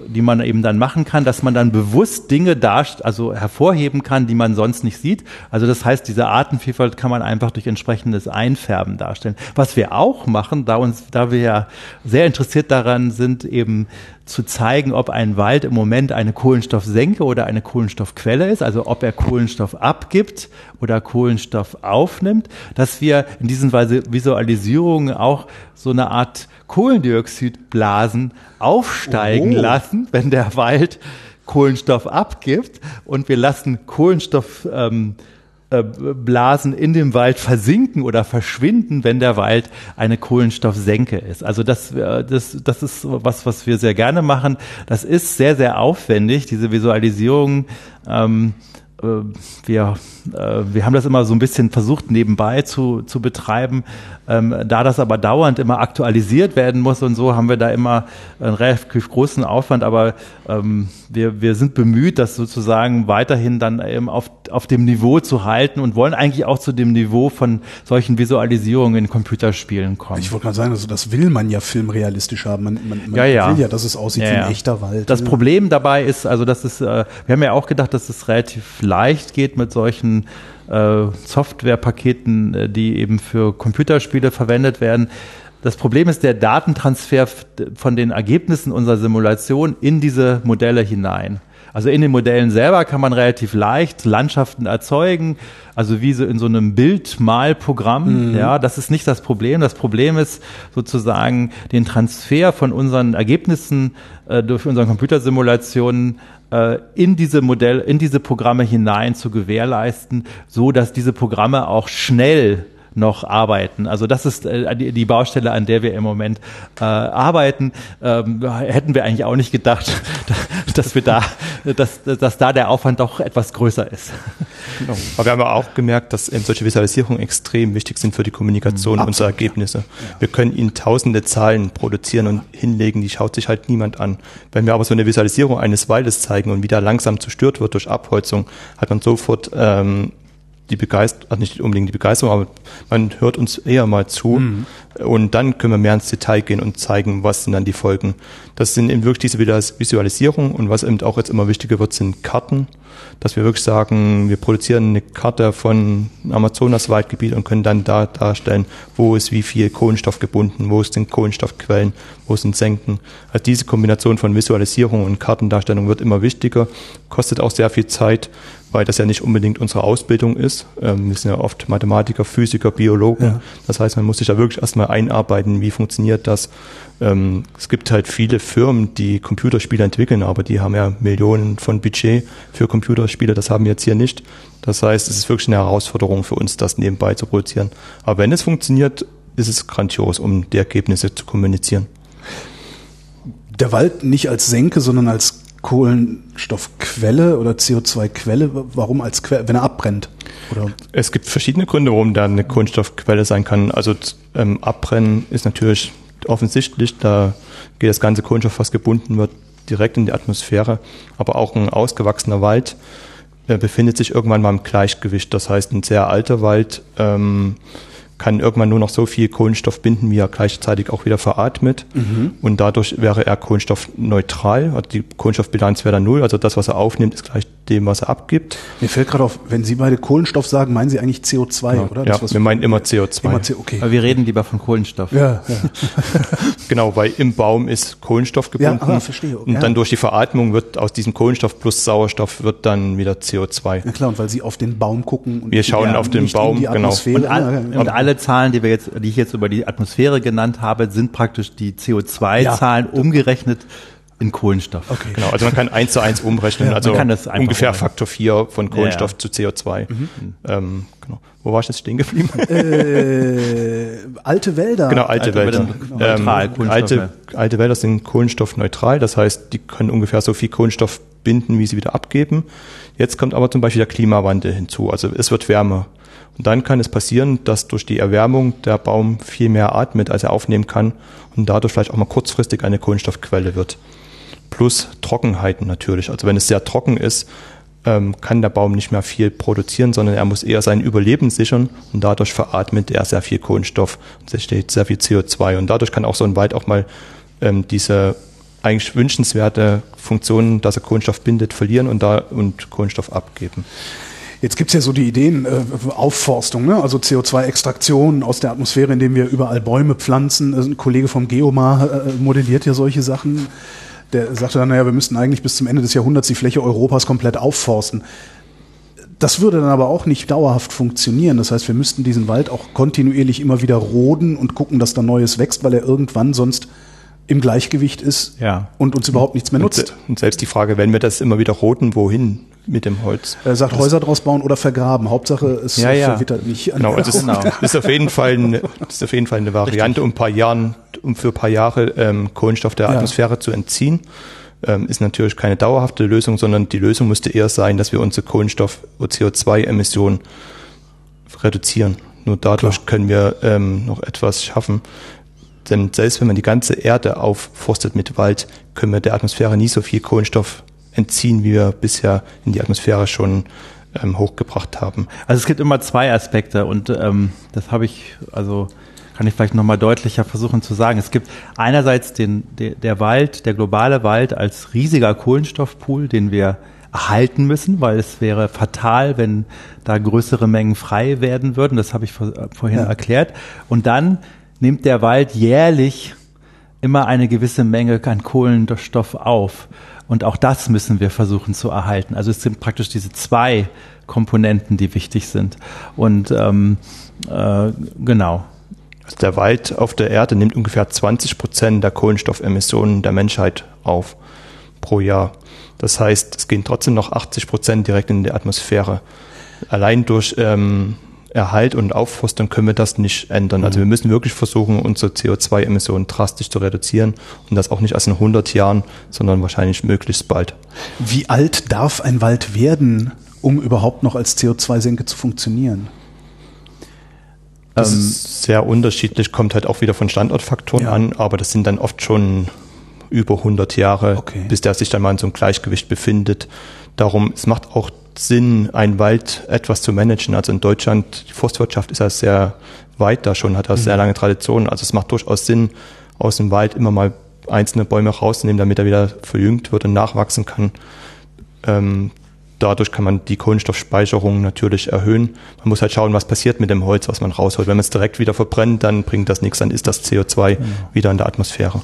die man eben dann machen kann, dass man dann bewusst Dinge darst also hervorheben kann, die man sonst nicht sieht. Also das heißt, diese Artenvielfalt kann man einfach durch entsprechendes Einfärben darstellen. Was wir auch machen, da uns, da wir ja sehr interessiert daran sind, eben zu zeigen, ob ein Wald im Moment eine Kohlenstoffsenke oder eine Kohlenstoffquelle ist, also ob er Kohlenstoff abgibt oder Kohlenstoff aufnimmt, dass wir in diesen Visualisierungen auch so eine Art Kohlendioxidblasen aufsteigen oh. lassen, wenn der Wald Kohlenstoff abgibt und wir lassen Kohlenstoff ähm, äh, Blasen in dem Wald versinken oder verschwinden, wenn der Wald eine Kohlenstoffsenke ist. Also das, äh, das, das ist was, was wir sehr gerne machen. Das ist sehr, sehr aufwendig, diese Visualisierung. Ähm, äh, wir, äh, wir haben das immer so ein bisschen versucht nebenbei zu, zu betreiben. Ähm, da das aber dauernd immer aktualisiert werden muss und so, haben wir da immer einen relativ großen Aufwand, aber ähm, wir, wir sind bemüht, das sozusagen weiterhin dann eben auf, auf dem Niveau zu halten und wollen eigentlich auch zu dem Niveau von solchen Visualisierungen in Computerspielen kommen. Ich wollte gerade sagen, also das will man ja filmrealistisch haben. Man, man, man ja, ja. will ja, dass es aussieht ja, wie ein echter Wald. Das Problem dabei ist, also das ist, äh, wir haben ja auch gedacht, dass es relativ leicht geht mit solchen äh, Softwarepaketen, äh, die eben für Computerspiele verwendet werden. Das Problem ist der Datentransfer von den Ergebnissen unserer Simulation in diese Modelle hinein. Also in den Modellen selber kann man relativ leicht Landschaften erzeugen, also wie so in so einem Bildmalprogramm. Mhm. Ja, das ist nicht das Problem. Das Problem ist sozusagen den Transfer von unseren Ergebnissen äh, durch unseren Computersimulationen äh, in diese Modell, in diese Programme hinein zu gewährleisten, so dass diese Programme auch schnell noch arbeiten. Also das ist äh, die, Baustelle, an der wir im Moment äh, arbeiten. Ähm, hätten wir eigentlich auch nicht gedacht, dass wir da, dass, dass da der Aufwand doch etwas größer ist. Genau. Aber wir haben auch gemerkt, dass eben solche Visualisierungen extrem wichtig sind für die Kommunikation mhm, unserer Ergebnisse. Ja. Wir können ihnen tausende Zahlen produzieren und hinlegen, die schaut sich halt niemand an. Wenn wir aber so eine Visualisierung eines Waldes zeigen und wieder langsam zerstört wird durch Abholzung, hat man sofort ähm, die Begeisterung, also nicht unbedingt die Begeisterung, aber man hört uns eher mal zu mhm. und dann können wir mehr ins Detail gehen und zeigen, was sind dann die Folgen. Das sind eben wirklich diese Visualisierung und was eben auch jetzt immer wichtiger wird, sind Karten, dass wir wirklich sagen, wir produzieren eine Karte von Amazonas-Waldgebiet und können dann da darstellen, wo ist wie viel Kohlenstoff gebunden, wo sind Kohlenstoffquellen, wo sind Senken. Also diese Kombination von Visualisierung und Kartendarstellung wird immer wichtiger, kostet auch sehr viel Zeit weil das ja nicht unbedingt unsere Ausbildung ist. Ähm, wir sind ja oft Mathematiker, Physiker, Biologen. Ja. Das heißt, man muss sich da wirklich erstmal einarbeiten, wie funktioniert das. Ähm, es gibt halt viele Firmen, die Computerspiele entwickeln, aber die haben ja Millionen von Budget für Computerspiele. Das haben wir jetzt hier nicht. Das heißt, es ist wirklich eine Herausforderung für uns, das nebenbei zu produzieren. Aber wenn es funktioniert, ist es grandios, um die Ergebnisse zu kommunizieren. Der Wald nicht als Senke, sondern als Kohlenstoffquelle oder CO2-Quelle? Warum als Quelle, wenn er abbrennt? Oder? Es gibt verschiedene Gründe, warum da eine Kohlenstoffquelle sein kann. Also ähm, Abbrennen ist natürlich offensichtlich, da geht das ganze Kohlenstoff, was gebunden wird, direkt in die Atmosphäre. Aber auch ein ausgewachsener Wald äh, befindet sich irgendwann mal im Gleichgewicht. Das heißt, ein sehr alter Wald ähm, kann irgendwann nur noch so viel Kohlenstoff binden, wie er gleichzeitig auch wieder veratmet. Mhm. Und dadurch wäre er kohlenstoffneutral. Also die Kohlenstoffbilanz wäre dann null. Also das, was er aufnimmt, ist gleich dem, was er abgibt. Mir fällt gerade auf, wenn Sie beide Kohlenstoff sagen, meinen Sie eigentlich CO2, genau. oder? Das, ja, wir meinen immer CO2. Immer C okay. Aber wir reden lieber von Kohlenstoff. Ja, ja. genau, weil im Baum ist Kohlenstoff gebunden. Ja, ah, verstehe. Und ja. dann durch die Veratmung wird aus diesem Kohlenstoff plus Sauerstoff wird dann wieder CO2. Ja klar, und weil Sie auf den Baum gucken. Und wir schauen auf den Baum, genau. Und, all, und, alle Zahlen, die wir jetzt, die ich jetzt über die Atmosphäre genannt habe, sind praktisch die CO2-Zahlen umgerechnet in Kohlenstoff. Okay. Genau, also man kann eins zu eins umrechnen, ja, also ungefähr Faktor 4 von Kohlenstoff ja, ja. zu CO2. Mhm. Ähm, genau. Wo war ich jetzt stehen geblieben? Äh, alte Wälder. Genau, alte, alte Wälder. Wälder. Ähm, alte, alte Wälder sind kohlenstoffneutral, das heißt, die können ungefähr so viel Kohlenstoff binden, wie sie wieder abgeben. Jetzt kommt aber zum Beispiel der Klimawandel hinzu, also es wird wärmer. Und dann kann es passieren, dass durch die Erwärmung der Baum viel mehr atmet, als er aufnehmen kann und dadurch vielleicht auch mal kurzfristig eine Kohlenstoffquelle wird plus Trockenheiten natürlich. Also wenn es sehr trocken ist, ähm, kann der Baum nicht mehr viel produzieren, sondern er muss eher sein Überleben sichern und dadurch veratmet er sehr viel Kohlenstoff und es steht sehr viel CO2 und dadurch kann auch so ein Wald auch mal ähm, diese eigentlich wünschenswerte Funktion, dass er Kohlenstoff bindet, verlieren und da und Kohlenstoff abgeben. Jetzt gibt's ja so die Ideen, äh, Aufforstung, ne? also CO2-Extraktion aus der Atmosphäre, indem wir überall Bäume pflanzen. Ein Kollege vom Geomar äh, modelliert ja solche Sachen. Der sagte dann, naja, wir müssten eigentlich bis zum Ende des Jahrhunderts die Fläche Europas komplett aufforsten. Das würde dann aber auch nicht dauerhaft funktionieren. Das heißt, wir müssten diesen Wald auch kontinuierlich immer wieder roden und gucken, dass da Neues wächst, weil er irgendwann sonst im Gleichgewicht ist ja. und uns überhaupt nichts mehr nutzt. Und selbst die Frage, wenn wir das immer wieder roten, wohin mit dem Holz? Er sagt, das Häuser draus bauen oder vergraben. Hauptsache, es ja, ja. verwittert nicht. Genau, also es genau. ist, auf jeden Fall eine, ist auf jeden Fall eine Variante, um ein paar Jahren, um für ein paar Jahre ähm, Kohlenstoff der Atmosphäre ja. zu entziehen. Ähm, ist natürlich keine dauerhafte Lösung, sondern die Lösung müsste eher sein, dass wir unsere Kohlenstoff- und CO2-Emissionen reduzieren. Nur dadurch Klar. können wir ähm, noch etwas schaffen. Denn selbst wenn man die ganze Erde aufforstet mit Wald, können wir der Atmosphäre nie so viel Kohlenstoff entziehen, wie wir bisher in die Atmosphäre schon ähm, hochgebracht haben. Also es gibt immer zwei Aspekte und ähm, das habe ich, also kann ich vielleicht nochmal deutlicher versuchen zu sagen. Es gibt einerseits den, der, der Wald, der globale Wald als riesiger Kohlenstoffpool, den wir erhalten müssen, weil es wäre fatal, wenn da größere Mengen frei werden würden. Das habe ich vor, vorhin ja. erklärt. Und dann nimmt der Wald jährlich immer eine gewisse Menge an Kohlenstoff auf. Und auch das müssen wir versuchen zu erhalten. Also es sind praktisch diese zwei Komponenten, die wichtig sind. Und ähm, äh, genau. Also der Wald auf der Erde nimmt ungefähr 20 Prozent der Kohlenstoffemissionen der Menschheit auf pro Jahr. Das heißt, es gehen trotzdem noch 80 Prozent direkt in die Atmosphäre. Allein durch ähm, Erhalt und Aufforstung können wir das nicht ändern. Also mhm. wir müssen wirklich versuchen, unsere CO2-Emissionen drastisch zu reduzieren und das auch nicht erst in 100 Jahren, sondern wahrscheinlich möglichst bald. Wie alt darf ein Wald werden, um überhaupt noch als CO2-Senke zu funktionieren? Das ähm, ist sehr unterschiedlich, kommt halt auch wieder von Standortfaktoren ja. an, aber das sind dann oft schon über 100 Jahre, okay. bis der sich dann mal in so einem Gleichgewicht befindet. Darum, es macht auch Sinn, einen Wald etwas zu managen. Also in Deutschland, die Forstwirtschaft ist ja sehr weit da schon, hat da mhm. sehr lange Tradition. Also es macht durchaus Sinn, aus dem Wald immer mal einzelne Bäume rauszunehmen, damit er wieder verjüngt wird und nachwachsen kann. Ähm, dadurch kann man die Kohlenstoffspeicherung natürlich erhöhen. Man muss halt schauen, was passiert mit dem Holz, was man rausholt. Wenn man es direkt wieder verbrennt, dann bringt das nichts, dann ist das CO2 genau. wieder in der Atmosphäre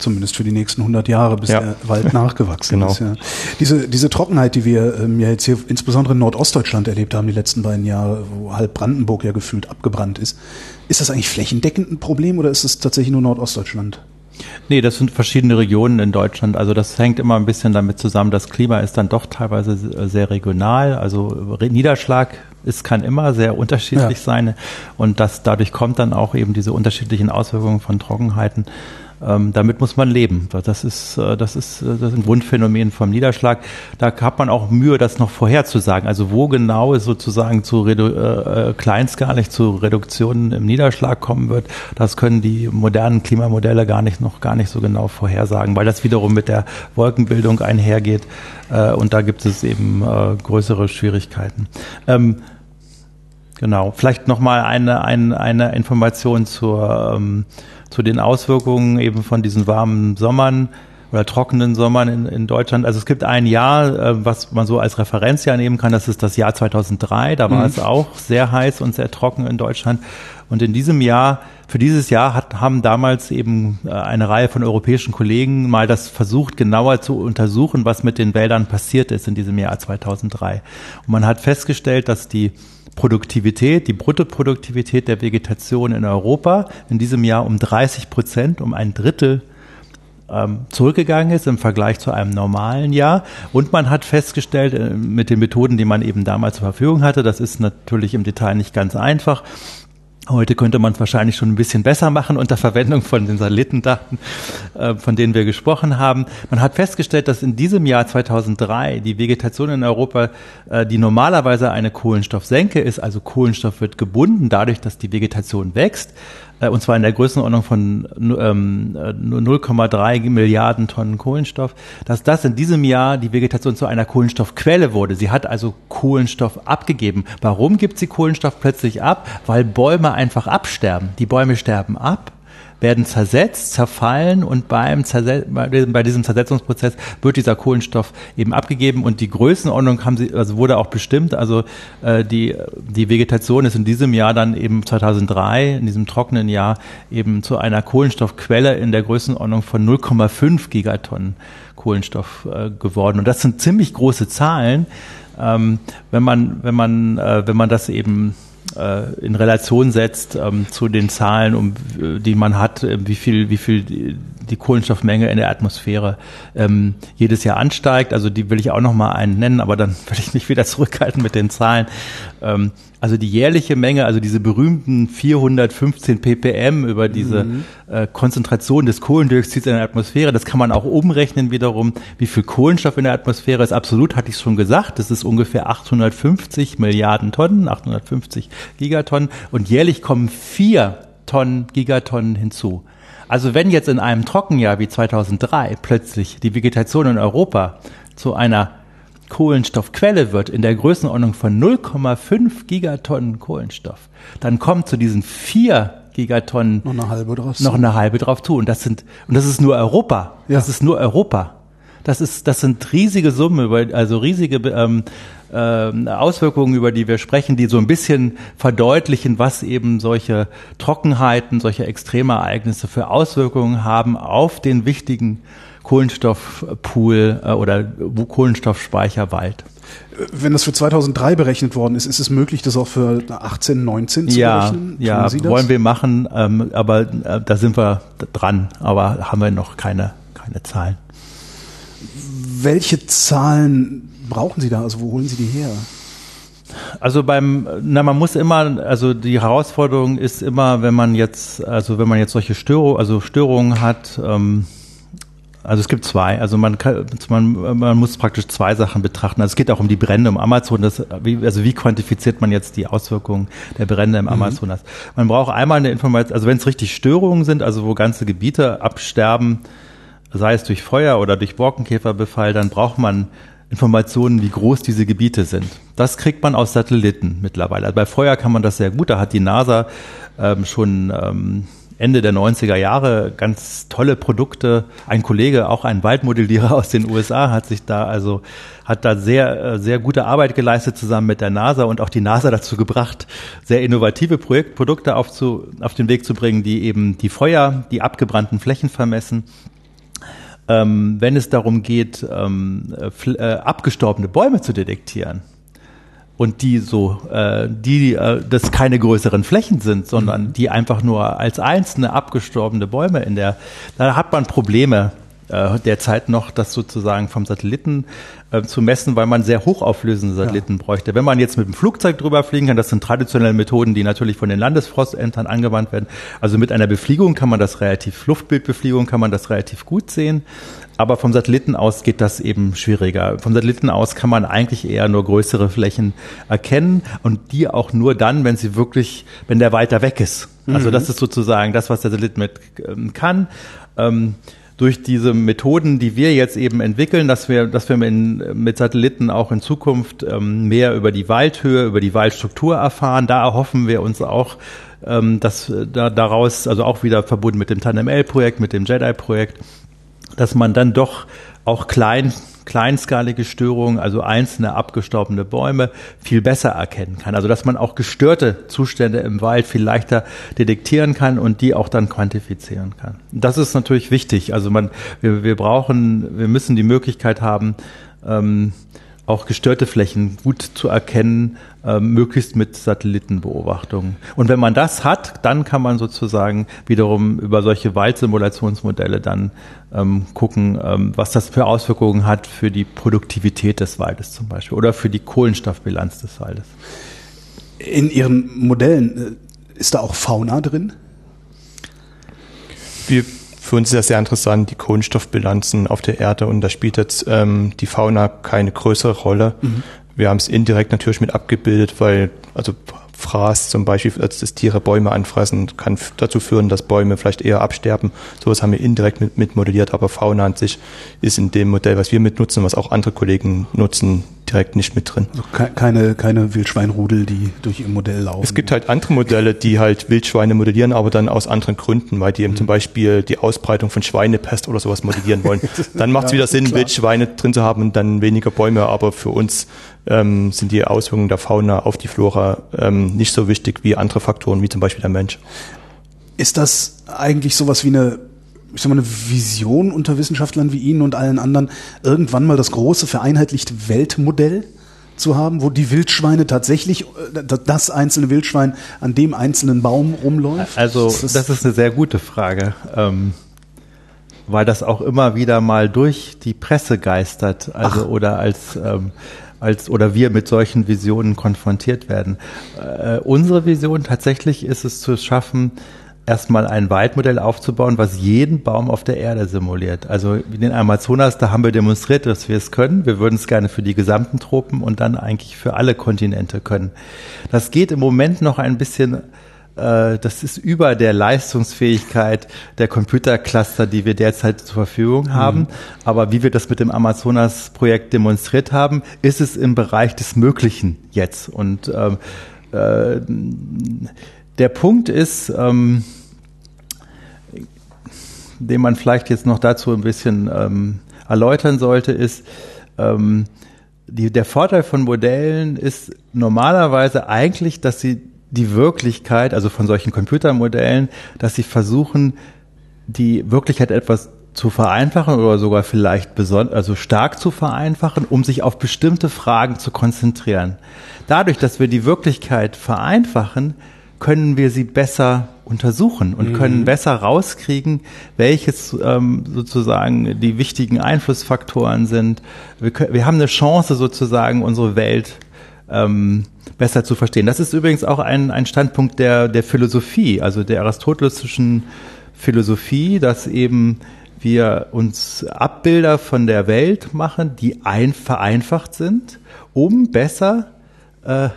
zumindest für die nächsten 100 Jahre, bis ja. der Wald nachgewachsen genau. ist. Ja. Diese, diese Trockenheit, die wir ähm, ja jetzt hier insbesondere in Nordostdeutschland erlebt haben, die letzten beiden Jahre, wo halb Brandenburg ja gefühlt abgebrannt ist, ist das eigentlich flächendeckend ein Problem oder ist es tatsächlich nur Nordostdeutschland? Nee, das sind verschiedene Regionen in Deutschland. Also das hängt immer ein bisschen damit zusammen. Das Klima ist dann doch teilweise sehr regional. Also Niederschlag es kann immer sehr unterschiedlich ja. sein und das dadurch kommt dann auch eben diese unterschiedlichen Auswirkungen von Trockenheiten ähm, damit muss man leben. Das ist, äh, das, ist, äh, das ist ein Grundphänomen vom Niederschlag. Da hat man auch Mühe, das noch vorherzusagen. Also wo genau es sozusagen zu redu äh, äh, kleinskalig zu Reduktionen im Niederschlag kommen wird, das können die modernen Klimamodelle gar nicht noch gar nicht so genau vorhersagen, weil das wiederum mit der Wolkenbildung einhergeht. Äh, und da gibt es eben äh, größere Schwierigkeiten. Ähm, Genau. Vielleicht nochmal eine, eine, eine Information zur, ähm, zu den Auswirkungen eben von diesen warmen Sommern oder trockenen Sommern in, in Deutschland. Also es gibt ein Jahr, äh, was man so als Referenzjahr nehmen kann, das ist das Jahr 2003. Da war mhm. es auch sehr heiß und sehr trocken in Deutschland. Und in diesem Jahr, für dieses Jahr hat, haben damals eben äh, eine Reihe von europäischen Kollegen mal das versucht, genauer zu untersuchen, was mit den Wäldern passiert ist in diesem Jahr 2003. Und man hat festgestellt, dass die Produktivität, die Bruttoproduktivität der Vegetation in Europa in diesem Jahr um 30 Prozent, um ein Drittel ähm, zurückgegangen ist im Vergleich zu einem normalen Jahr. Und man hat festgestellt, äh, mit den Methoden, die man eben damals zur Verfügung hatte, das ist natürlich im Detail nicht ganz einfach, Heute könnte man es wahrscheinlich schon ein bisschen besser machen unter Verwendung von den Satellitendaten, äh, von denen wir gesprochen haben. Man hat festgestellt, dass in diesem Jahr 2003 die Vegetation in Europa, äh, die normalerweise eine Kohlenstoffsenke ist, also Kohlenstoff wird gebunden dadurch, dass die Vegetation wächst, und zwar in der Größenordnung von ähm, 0,3 Milliarden Tonnen Kohlenstoff, dass das in diesem Jahr die Vegetation zu einer Kohlenstoffquelle wurde. Sie hat also Kohlenstoff abgegeben. Warum gibt sie Kohlenstoff plötzlich ab? Weil Bäume einfach absterben. Die Bäume sterben ab werden zersetzt, zerfallen und beim Zerset bei diesem Zersetzungsprozess wird dieser Kohlenstoff eben abgegeben und die Größenordnung haben sie, also wurde auch bestimmt. Also äh, die, die Vegetation ist in diesem Jahr dann eben 2003, in diesem trockenen Jahr, eben zu einer Kohlenstoffquelle in der Größenordnung von 0,5 Gigatonnen Kohlenstoff äh, geworden. Und das sind ziemlich große Zahlen. Ähm, wenn man, wenn man, äh, wenn man das eben in Relation setzt ähm, zu den Zahlen, um, die man hat, äh, wie viel, wie viel die, die Kohlenstoffmenge in der Atmosphäre ähm, jedes Jahr ansteigt. Also die will ich auch noch mal einen nennen, aber dann will ich mich wieder zurückhalten mit den Zahlen. Ähm, also die jährliche Menge, also diese berühmten 415 ppm über diese mhm. äh, Konzentration des Kohlendioxids in der Atmosphäre, das kann man auch umrechnen wiederum, wie viel Kohlenstoff in der Atmosphäre ist. Absolut hatte ich schon gesagt, das ist ungefähr 850 Milliarden Tonnen, 850 Gigatonnen und jährlich kommen vier Tonnen, Gigatonnen hinzu. Also wenn jetzt in einem Trockenjahr wie 2003 plötzlich die Vegetation in Europa zu einer Kohlenstoffquelle wird in der Größenordnung von 0,5 Gigatonnen Kohlenstoff, dann kommt zu diesen vier Gigatonnen noch eine halbe drauf, noch eine halbe drauf zu. Und das sind, und das ist nur Europa. Ja. Das ist nur Europa. Das ist, das sind riesige Summen, also riesige ähm, äh, Auswirkungen, über die wir sprechen, die so ein bisschen verdeutlichen, was eben solche Trockenheiten, solche Extremereignisse für Auswirkungen haben auf den wichtigen Kohlenstoffpool äh, oder Kohlenstoffspeicher Wald. Wenn das für 2003 berechnet worden ist, ist es möglich, das auch für 18, 19 zu ja, berechnen? Tun ja, wollen wir machen, ähm, aber äh, da sind wir dran, aber haben wir noch keine, keine Zahlen. Welche Zahlen brauchen Sie da? Also wo holen Sie die her? Also beim, na man muss immer, also die Herausforderung ist immer, wenn man jetzt, also wenn man jetzt solche Störungen, also Störungen hat, ähm, also es gibt zwei. Also man kann, man, man muss praktisch zwei Sachen betrachten. Also es geht auch um die Brände im Amazon. Das, also wie quantifiziert man jetzt die Auswirkungen der Brände im mhm. Amazonas? Man braucht einmal eine Information, also wenn es richtig Störungen sind, also wo ganze Gebiete absterben, sei es durch Feuer oder durch Borkenkäferbefall, dann braucht man Informationen, wie groß diese Gebiete sind. Das kriegt man aus Satelliten mittlerweile. Also bei Feuer kann man das sehr gut. Da hat die NASA ähm, schon ähm, Ende der 90er Jahre ganz tolle Produkte. Ein Kollege, auch ein Waldmodellierer aus den USA, hat sich da also hat da sehr äh, sehr gute Arbeit geleistet zusammen mit der NASA und auch die NASA dazu gebracht, sehr innovative Projekt, Produkte auf, zu, auf den Weg zu bringen, die eben die Feuer, die abgebrannten Flächen vermessen. Ähm, wenn es darum geht, ähm, äh, abgestorbene Bäume zu detektieren, und die so, äh, die, äh, das keine größeren Flächen sind, sondern mhm. die einfach nur als einzelne abgestorbene Bäume in der, da hat man Probleme äh, derzeit noch, das sozusagen vom Satelliten äh, zu messen, weil man sehr hochauflösende Satelliten ja. bräuchte. Wenn man jetzt mit dem Flugzeug drüber fliegen kann, das sind traditionelle Methoden, die natürlich von den Landesforstämtern angewandt werden. Also mit einer Befliegung kann man das relativ, Luftbildbefliegung kann man das relativ gut sehen. Aber vom Satelliten aus geht das eben schwieriger. Vom Satelliten aus kann man eigentlich eher nur größere Flächen erkennen und die auch nur dann, wenn sie wirklich, wenn der weiter weg ist. Also mhm. das ist sozusagen das, was der Satellit mit ähm, kann. Ähm, durch diese Methoden, die wir jetzt eben entwickeln, dass wir, dass wir mit, mit Satelliten auch in Zukunft ähm, mehr über die Waldhöhe, über die Waldstruktur erfahren. Da erhoffen wir uns auch, ähm, dass da, daraus, also auch wieder verbunden mit dem TANML-Projekt, mit dem JEDI-Projekt, dass man dann doch auch klein, kleinskalige Störungen, also einzelne abgestorbene Bäume, viel besser erkennen kann. Also dass man auch gestörte Zustände im Wald viel leichter detektieren kann und die auch dann quantifizieren kann. Das ist natürlich wichtig. Also man, wir, wir brauchen, wir müssen die Möglichkeit haben, ähm, auch gestörte Flächen gut zu erkennen, äh, möglichst mit Satellitenbeobachtungen. Und wenn man das hat, dann kann man sozusagen wiederum über solche Waldsimulationsmodelle dann ähm, gucken, ähm, was das für Auswirkungen hat für die Produktivität des Waldes zum Beispiel oder für die Kohlenstoffbilanz des Waldes. In Ihren Modellen äh, ist da auch Fauna drin? Wir für uns ist das sehr interessant, die Kohlenstoffbilanzen auf der Erde und da spielt jetzt ähm, die Fauna keine größere Rolle. Mhm. Wir haben es indirekt natürlich mit abgebildet, weil also Fraß zum Beispiel, als das Tiere Bäume anfressen, kann dazu führen, dass Bäume vielleicht eher absterben. Sowas haben wir indirekt mit, mit modelliert, aber Fauna an sich ist in dem Modell, was wir mitnutzen, was auch andere Kollegen nutzen, direkt nicht mit drin. Also keine, keine Wildschweinrudel, die durch ihr Modell laufen. Es gibt halt andere Modelle, die halt Wildschweine modellieren, aber dann aus anderen Gründen, weil die eben mhm. zum Beispiel die Ausbreitung von Schweinepest oder sowas modellieren wollen. Dann macht es ja, wieder Sinn, klar. Wildschweine drin zu haben und dann weniger Bäume, aber für uns ähm, sind die Auswirkungen der Fauna auf die Flora ähm, nicht so wichtig wie andere Faktoren, wie zum Beispiel der Mensch. Ist das eigentlich sowas wie eine ich sag mal, eine Vision unter Wissenschaftlern wie Ihnen und allen anderen, irgendwann mal das große vereinheitlichte Weltmodell zu haben, wo die Wildschweine tatsächlich, äh, das einzelne Wildschwein an dem einzelnen Baum rumläuft? Also, das, das ist eine sehr gute Frage. Ähm, weil das auch immer wieder mal durch die Presse geistert, also Ach. oder als ähm, als oder wir mit solchen Visionen konfrontiert werden. Äh, unsere Vision tatsächlich ist es zu schaffen, erstmal ein Waldmodell aufzubauen, was jeden Baum auf der Erde simuliert. Also wie den Amazonas, da haben wir demonstriert, dass wir es können. Wir würden es gerne für die gesamten Tropen und dann eigentlich für alle Kontinente können. Das geht im Moment noch ein bisschen das ist über der Leistungsfähigkeit der Computercluster, die wir derzeit zur Verfügung haben. Mhm. Aber wie wir das mit dem Amazonas-Projekt demonstriert haben, ist es im Bereich des Möglichen jetzt. Und ähm, äh, der Punkt ist, ähm, den man vielleicht jetzt noch dazu ein bisschen ähm, erläutern sollte, ist, ähm, die, der Vorteil von Modellen ist normalerweise eigentlich, dass sie die Wirklichkeit, also von solchen Computermodellen, dass sie versuchen, die Wirklichkeit etwas zu vereinfachen oder sogar vielleicht besonders, also stark zu vereinfachen, um sich auf bestimmte Fragen zu konzentrieren. Dadurch, dass wir die Wirklichkeit vereinfachen, können wir sie besser untersuchen und mhm. können besser rauskriegen, welches ähm, sozusagen die wichtigen Einflussfaktoren sind. Wir, können, wir haben eine Chance sozusagen, unsere Welt ähm, besser zu verstehen. Das ist übrigens auch ein, ein Standpunkt der, der Philosophie, also der aristotelischen Philosophie, dass eben wir uns Abbilder von der Welt machen, die ein, vereinfacht sind, um besser äh,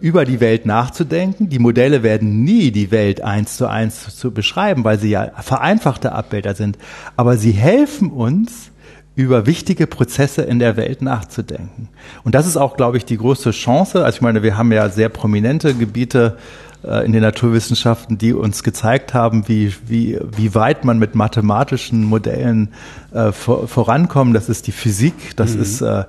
über die Welt nachzudenken. Die Modelle werden nie die Welt eins zu eins zu beschreiben, weil sie ja vereinfachte Abbilder sind. Aber sie helfen uns, über wichtige Prozesse in der Welt nachzudenken. Und das ist auch, glaube ich, die größte Chance. Also ich meine, wir haben ja sehr prominente Gebiete äh, in den Naturwissenschaften, die uns gezeigt haben, wie, wie, wie weit man mit mathematischen Modellen äh, vor, vorankommt. Das ist die Physik, das mhm. ist äh,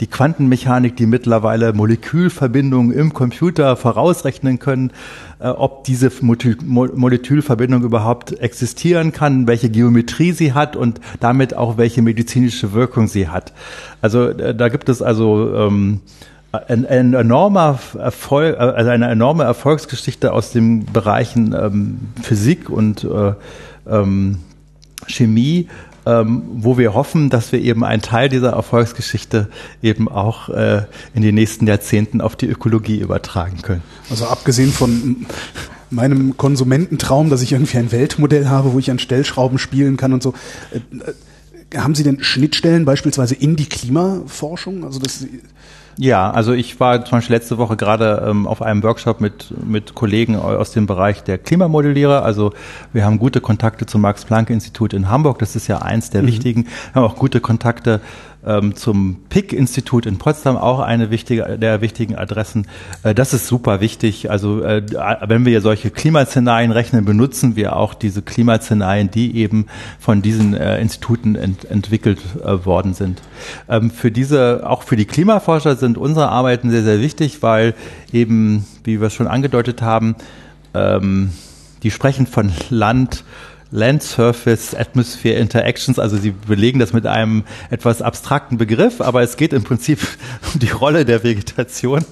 die Quantenmechanik, die mittlerweile Molekülverbindungen im Computer vorausrechnen können, äh, ob diese Molekülverbindung überhaupt existieren kann, welche Geometrie sie hat und damit auch welche medizinische Wirkung sie hat. Also äh, da gibt es also ähm, ein, ein enormer Erfolg, äh, also eine enorme Erfolgsgeschichte aus den Bereichen ähm, Physik und äh, ähm, Chemie, ähm, wo wir hoffen, dass wir eben einen Teil dieser Erfolgsgeschichte eben auch äh, in den nächsten Jahrzehnten auf die Ökologie übertragen können. Also abgesehen von meinem Konsumententraum, dass ich irgendwie ein Weltmodell habe, wo ich an Stellschrauben spielen kann und so. Äh, äh, haben Sie denn Schnittstellen beispielsweise in die Klimaforschung? Also das ja, also ich war zum Beispiel letzte Woche gerade ähm, auf einem Workshop mit, mit Kollegen aus dem Bereich der Klimamodellierer. Also wir haben gute Kontakte zum Max-Planck-Institut in Hamburg. Das ist ja eins der mhm. wichtigen. Wir haben auch gute Kontakte ähm, zum PIC-Institut in Potsdam, auch eine wichtige, der wichtigen Adressen. Äh, das ist super wichtig. Also äh, wenn wir solche Klimaszenarien rechnen, benutzen wir auch diese Klimaszenarien, die eben von diesen äh, Instituten ent entwickelt äh, worden sind. Ähm, für diese, auch für die Klimaforscher sind unsere Arbeiten sehr, sehr wichtig, weil eben, wie wir es schon angedeutet haben, ähm, die sprechen von Land, Land Surface Atmosphere Interactions. Also sie belegen das mit einem etwas abstrakten Begriff, aber es geht im Prinzip um die Rolle der Vegetation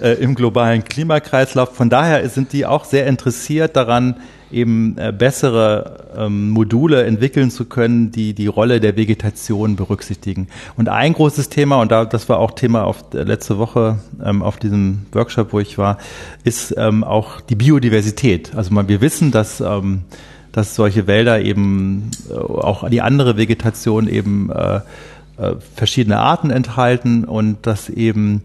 äh, im globalen Klimakreislauf. Von daher sind die auch sehr interessiert daran, eben äh, bessere ähm, Module entwickeln zu können, die die Rolle der Vegetation berücksichtigen. Und ein großes Thema, und da, das war auch Thema auf äh, letzte Woche ähm, auf diesem Workshop, wo ich war, ist ähm, auch die Biodiversität. Also man, wir wissen, dass ähm, dass solche Wälder eben äh, auch die andere Vegetation eben äh, äh, verschiedene Arten enthalten und dass eben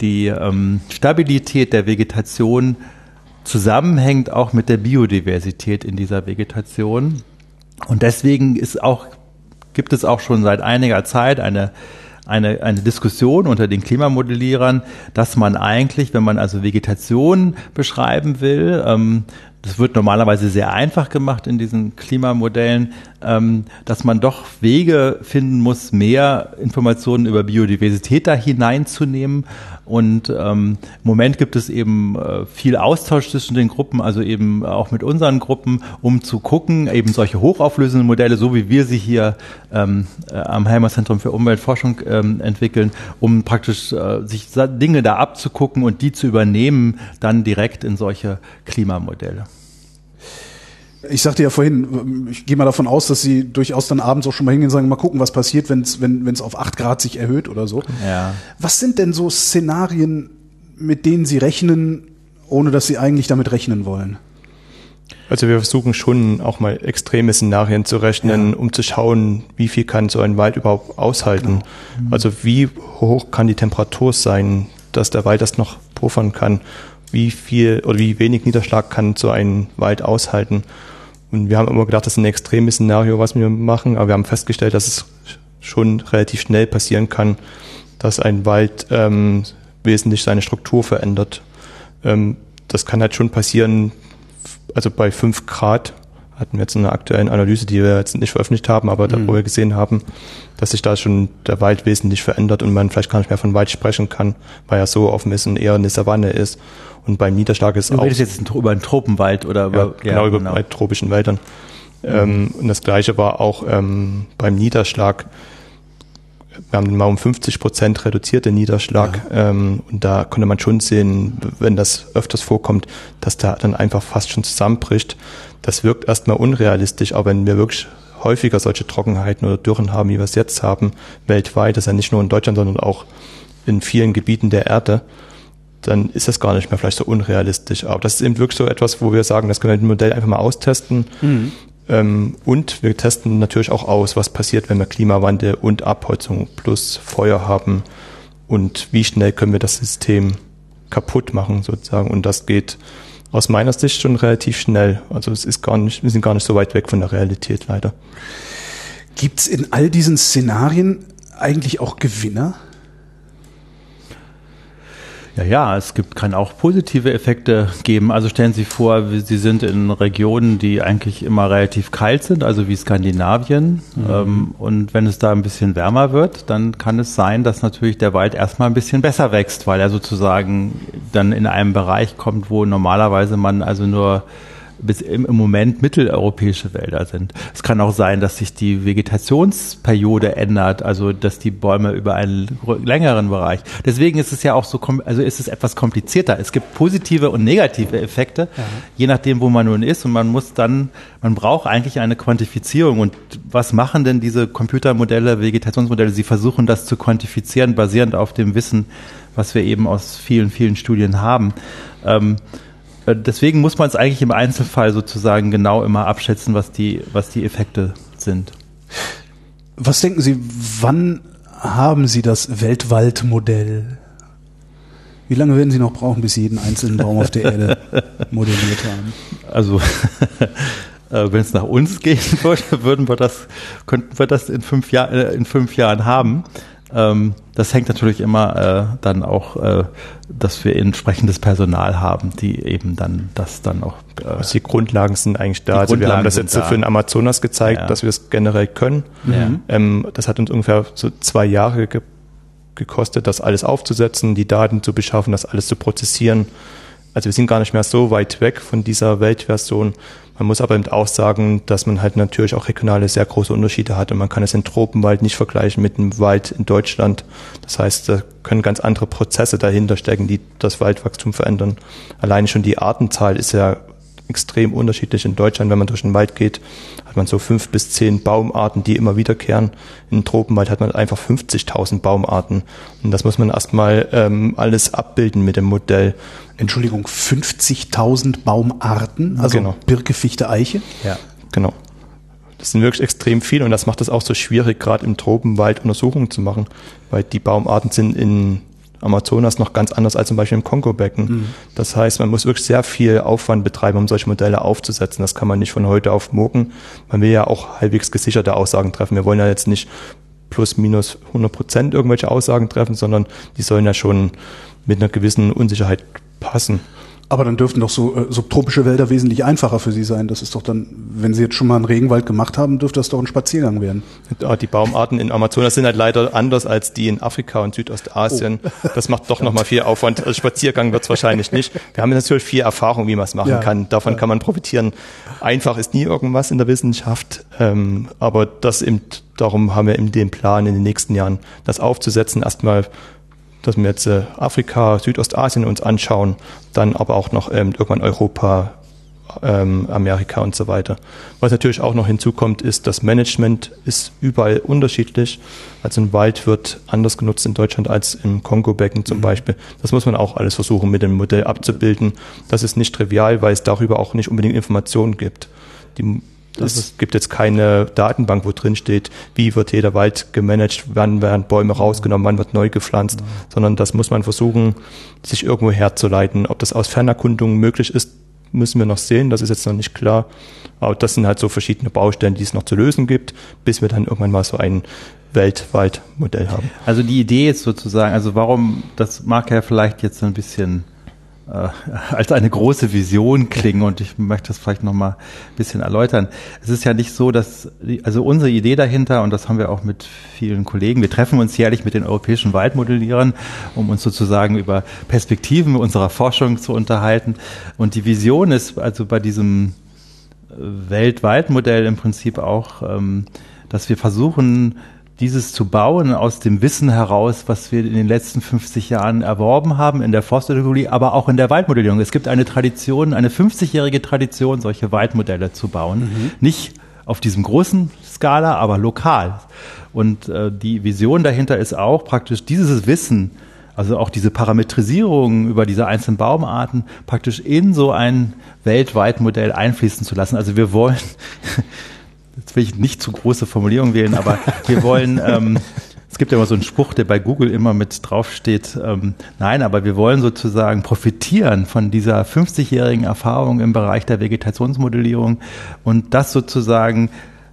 die ähm, Stabilität der Vegetation zusammenhängt auch mit der Biodiversität in dieser Vegetation. Und deswegen ist auch, gibt es auch schon seit einiger Zeit eine eine, eine Diskussion unter den Klimamodellierern, dass man eigentlich, wenn man also Vegetation beschreiben will, ähm, das wird normalerweise sehr einfach gemacht in diesen Klimamodellen, ähm, dass man doch Wege finden muss, mehr Informationen über Biodiversität da hineinzunehmen. Und ähm, im Moment gibt es eben äh, viel Austausch zwischen den Gruppen, also eben auch mit unseren Gruppen, um zu gucken, eben solche hochauflösenden Modelle, so wie wir sie hier ähm, äh, am Helmer-Zentrum für Umweltforschung ähm, entwickeln, um praktisch äh, sich Dinge da abzugucken und die zu übernehmen, dann direkt in solche Klimamodelle. Ich sagte ja vorhin, ich gehe mal davon aus, dass Sie durchaus dann abends auch schon mal hingehen und sagen, mal gucken, was passiert, wenn's, wenn es auf acht Grad sich erhöht oder so. Ja. Was sind denn so Szenarien, mit denen Sie rechnen, ohne dass Sie eigentlich damit rechnen wollen? Also wir versuchen schon auch mal extreme Szenarien zu rechnen, ja. um zu schauen, wie viel kann so ein Wald überhaupt aushalten. Genau. Mhm. Also wie hoch kann die Temperatur sein, dass der Wald das noch puffern kann wie viel oder wie wenig Niederschlag kann so ein Wald aushalten. Und wir haben immer gedacht, das ist ein extremes Szenario, was wir machen, aber wir haben festgestellt, dass es schon relativ schnell passieren kann, dass ein Wald ähm, wesentlich seine Struktur verändert. Ähm, das kann halt schon passieren, also bei fünf Grad hatten wir jetzt eine aktuelle Analyse, die wir jetzt nicht veröffentlicht haben, aber mhm. da, wo wir gesehen haben, dass sich da schon der Wald wesentlich verändert und man vielleicht gar nicht mehr von Wald sprechen kann, weil er so offen ist und eher eine Savanne ist. Und beim Niederschlag ist du auch. Du jetzt über einen Tropenwald oder über, ja, genau, ja, über genau. tropischen Wäldern. Mhm. Ähm, und das gleiche war auch ähm, beim Niederschlag. Wir haben mal um 50 Prozent reduziert den Niederschlag. Ja. Ähm, und da konnte man schon sehen, wenn das öfters vorkommt, dass der dann einfach fast schon zusammenbricht. Das wirkt erstmal unrealistisch, aber wenn wir wirklich häufiger solche Trockenheiten oder Dürren haben, wie wir es jetzt haben, weltweit, das ist ja nicht nur in Deutschland, sondern auch in vielen Gebieten der Erde, dann ist das gar nicht mehr vielleicht so unrealistisch. Aber das ist eben wirklich so etwas, wo wir sagen, das können wir mit dem Modell einfach mal austesten. Mhm. Ähm, und wir testen natürlich auch aus, was passiert, wenn wir Klimawandel und Abholzung plus Feuer haben und wie schnell können wir das System kaputt machen sozusagen. Und das geht aus meiner Sicht schon relativ schnell. Also es ist gar nicht, wir sind gar nicht so weit weg von der Realität leider. Gibt es in all diesen Szenarien eigentlich auch Gewinner? Ja, ja, es gibt, kann auch positive Effekte geben. Also stellen Sie vor, Sie sind in Regionen, die eigentlich immer relativ kalt sind, also wie Skandinavien. Mhm. Ähm, und wenn es da ein bisschen wärmer wird, dann kann es sein, dass natürlich der Wald erstmal ein bisschen besser wächst, weil er sozusagen dann in einem Bereich kommt, wo normalerweise man also nur bis im, im Moment mitteleuropäische Wälder sind. Es kann auch sein, dass sich die Vegetationsperiode ändert, also dass die Bäume über einen längeren Bereich. Deswegen ist es ja auch so, also ist es etwas komplizierter. Es gibt positive und negative Effekte, ja. je nachdem, wo man nun ist. Und man muss dann, man braucht eigentlich eine Quantifizierung. Und was machen denn diese Computermodelle, Vegetationsmodelle? Sie versuchen das zu quantifizieren, basierend auf dem Wissen, was wir eben aus vielen, vielen Studien haben. Ähm, äh, deswegen muss man es eigentlich im Einzelfall sozusagen genau immer abschätzen, was die, was die Effekte sind. Was denken Sie, wann haben Sie das Weltwaldmodell? Wie lange werden Sie noch brauchen, bis Sie jeden einzelnen Baum auf der Erde modelliert haben? Also, äh, wenn es nach uns gehen würde, würden wir das, könnten wir das in fünf, Jahr, äh, in fünf Jahren haben. Ähm, das hängt natürlich immer äh, dann auch, äh, dass wir entsprechendes Personal haben, die eben dann das dann auch. Äh, also die Grundlagen sind eigentlich da. Also wir haben das jetzt so für den Amazonas gezeigt, ja. dass wir es generell können. Ja. Ähm, das hat uns ungefähr so zwei Jahre ge gekostet, das alles aufzusetzen, die Daten zu beschaffen, das alles zu prozessieren. Also wir sind gar nicht mehr so weit weg von dieser Weltversion. Man muss aber eben auch sagen, dass man halt natürlich auch regionale sehr große Unterschiede hat und man kann es in Tropenwald nicht vergleichen mit einem Wald in Deutschland. Das heißt, da können ganz andere Prozesse dahinter stecken, die das Waldwachstum verändern. Alleine schon die Artenzahl ist ja extrem unterschiedlich in Deutschland. Wenn man durch den Wald geht, hat man so fünf bis zehn Baumarten, die immer wiederkehren. In Tropenwald hat man einfach 50.000 Baumarten. Und das muss man erstmal ähm, alles abbilden mit dem Modell. Entschuldigung, 50.000 Baumarten, also genau. Birke, Fichte, Eiche? Ja. Genau. Das sind wirklich extrem viele und das macht es auch so schwierig, gerade im Tropenwald Untersuchungen zu machen, weil die Baumarten sind in Amazonas noch ganz anders als zum Beispiel im Kongo-Becken. Mhm. Das heißt, man muss wirklich sehr viel Aufwand betreiben, um solche Modelle aufzusetzen. Das kann man nicht von heute auf morgen. Man will ja auch halbwegs gesicherte Aussagen treffen. Wir wollen ja jetzt nicht plus minus 100 Prozent irgendwelche Aussagen treffen, sondern die sollen ja schon mit einer gewissen Unsicherheit passen. Aber dann dürften doch so äh, subtropische Wälder wesentlich einfacher für Sie sein. Das ist doch dann, wenn Sie jetzt schon mal einen Regenwald gemacht haben, dürfte das doch ein Spaziergang werden. Ja, die Baumarten in Amazonas sind halt leider anders als die in Afrika und Südostasien. Oh. Das macht doch nochmal viel Aufwand. Also Spaziergang wird es wahrscheinlich nicht. Wir haben natürlich viel Erfahrung, wie man es machen ja. kann. Davon ja. kann man profitieren. Einfach ist nie irgendwas in der Wissenschaft. Ähm, aber das eben, darum haben wir eben den Plan in den nächsten Jahren, das aufzusetzen. Erstmal dass wir jetzt äh, Afrika, Südostasien uns anschauen, dann aber auch noch ähm, irgendwann Europa, ähm, Amerika und so weiter. Was natürlich auch noch hinzukommt, ist, das Management ist überall unterschiedlich. Also ein Wald wird anders genutzt in Deutschland als im Kongo-Becken zum mhm. Beispiel. Das muss man auch alles versuchen mit dem Modell abzubilden. Das ist nicht trivial, weil es darüber auch nicht unbedingt Informationen gibt. Die es gibt jetzt keine Datenbank, wo drin steht, wie wird jeder Wald gemanagt, wann werden Bäume rausgenommen, wann wird neu gepflanzt, ja. sondern das muss man versuchen, sich irgendwo herzuleiten. Ob das aus Fernerkundungen möglich ist, müssen wir noch sehen, das ist jetzt noch nicht klar. Aber das sind halt so verschiedene Baustellen, die es noch zu lösen gibt, bis wir dann irgendwann mal so ein weltweit Modell haben. Also die Idee ist sozusagen, also warum, das mag ja vielleicht jetzt so ein bisschen als eine große Vision klingen und ich möchte das vielleicht nochmal ein bisschen erläutern. Es ist ja nicht so, dass, also unsere Idee dahinter, und das haben wir auch mit vielen Kollegen, wir treffen uns jährlich mit den europäischen Waldmodellierern, um uns sozusagen über Perspektiven unserer Forschung zu unterhalten. Und die Vision ist also bei diesem Weltwaldmodell im Prinzip auch, ähm, dass wir versuchen, dieses zu bauen aus dem Wissen heraus, was wir in den letzten 50 Jahren erworben haben in der Forstökologie, aber auch in der Waldmodellierung. Es gibt eine Tradition, eine 50-jährige Tradition, solche Waldmodelle zu bauen. Mhm. Nicht auf diesem großen Skala, aber lokal. Und äh, die Vision dahinter ist auch praktisch dieses Wissen, also auch diese Parametrisierung über diese einzelnen Baumarten praktisch in so ein Weltweitmodell einfließen zu lassen. Also wir wollen jetzt will ich nicht zu große Formulierungen wählen, aber wir wollen, ähm, es gibt ja immer so einen Spruch, der bei Google immer mit draufsteht, ähm, nein, aber wir wollen sozusagen profitieren von dieser 50-jährigen Erfahrung im Bereich der Vegetationsmodellierung und das sozusagen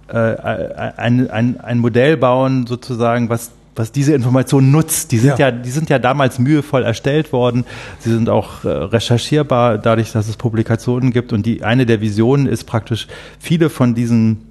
äh, ein, ein, ein Modell bauen, sozusagen, was was diese Informationen nutzt. Die sind ja. ja. die sind ja damals mühevoll erstellt worden. Sie sind auch äh, recherchierbar dadurch, dass es Publikationen gibt. Und die eine der Visionen ist praktisch viele von diesen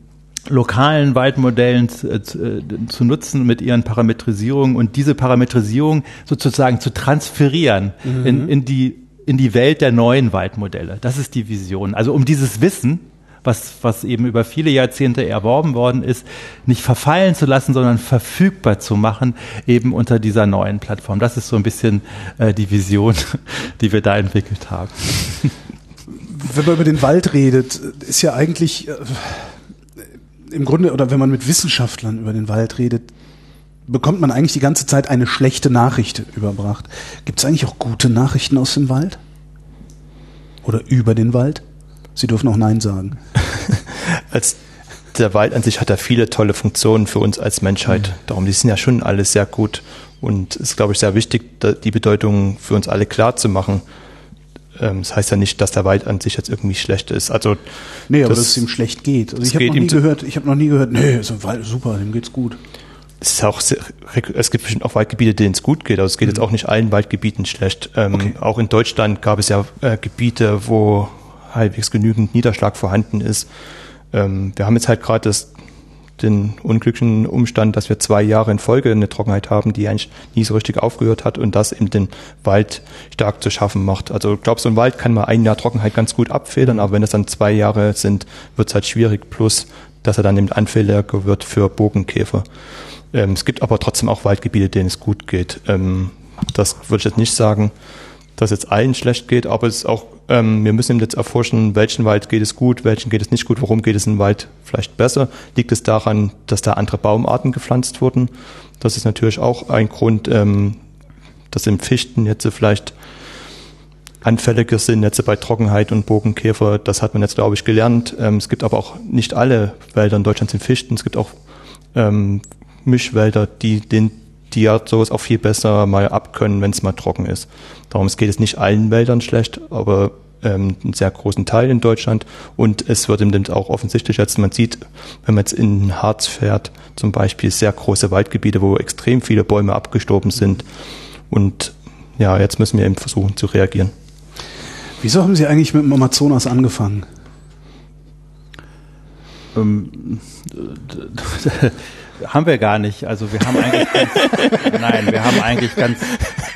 lokalen Waldmodellen zu, äh, zu, nutzen mit ihren Parametrisierungen und diese Parametrisierung sozusagen zu transferieren mhm. in, in, die, in die Welt der neuen Waldmodelle. Das ist die Vision. Also um dieses Wissen, was, was eben über viele Jahrzehnte erworben worden ist, nicht verfallen zu lassen, sondern verfügbar zu machen, eben unter dieser neuen Plattform. Das ist so ein bisschen äh, die Vision, die wir da entwickelt haben. Wenn man über den Wald redet, ist ja eigentlich... Äh im Grunde, oder wenn man mit Wissenschaftlern über den Wald redet, bekommt man eigentlich die ganze Zeit eine schlechte Nachricht überbracht. Gibt es eigentlich auch gute Nachrichten aus dem Wald? Oder über den Wald? Sie dürfen auch Nein sagen. als der Wald an sich hat ja viele tolle Funktionen für uns als Menschheit. Mhm. Darum, die sind ja schon alle sehr gut. Und es ist, glaube ich, sehr wichtig, die Bedeutung für uns alle klar zu machen. Ähm, das heißt ja nicht, dass der Wald an sich jetzt irgendwie schlecht ist. Also nee, aber das, dass es ihm schlecht geht. Also ich habe noch nie gehört, ich habe noch nie gehört, nee, ist ein Wald super, dem geht's gut. Es, ist auch sehr, es gibt bestimmt auch Waldgebiete, denen es gut geht, aber es geht mhm. jetzt auch nicht allen Waldgebieten schlecht. Ähm, okay. Auch in Deutschland gab es ja äh, Gebiete, wo halbwegs genügend Niederschlag vorhanden ist. Ähm, wir haben jetzt halt gerade das den unglücklichen Umstand, dass wir zwei Jahre in Folge eine Trockenheit haben, die eigentlich nie so richtig aufgehört hat und das eben den Wald stark zu schaffen macht. Also ich glaube, so ein Wald kann mal ein Jahr Trockenheit ganz gut abfedern, aber wenn es dann zwei Jahre sind, wird es halt schwierig, plus dass er dann eben anfälliger wird für Bogenkäfer. Ähm, es gibt aber trotzdem auch Waldgebiete, denen es gut geht. Ähm, das würde ich jetzt nicht sagen, dass es allen schlecht geht, aber es ist auch ähm, wir müssen jetzt erforschen, welchen Wald geht es gut, welchen geht es nicht gut, warum geht es im Wald vielleicht besser. Liegt es daran, dass da andere Baumarten gepflanzt wurden? Das ist natürlich auch ein Grund, ähm, dass im Fichten jetzt vielleicht anfälliger sind jetzt bei Trockenheit und Bogenkäfer. Das hat man jetzt, glaube ich, gelernt. Ähm, es gibt aber auch nicht alle Wälder in Deutschland sind Fichten. Es gibt auch ähm, Mischwälder, die den die ja sowas auch viel besser mal abkönnen, wenn es mal trocken ist. Darum geht es nicht allen Wäldern schlecht, aber ähm, einen sehr großen Teil in Deutschland. Und es wird eben auch offensichtlich jetzt, man sieht, wenn man jetzt in Harz fährt, zum Beispiel sehr große Waldgebiete, wo extrem viele Bäume abgestorben sind. Und ja, jetzt müssen wir eben versuchen zu reagieren. Wieso haben Sie eigentlich mit dem Amazonas angefangen? Haben wir gar nicht. Also wir haben eigentlich ganz, nein, wir haben eigentlich ganz,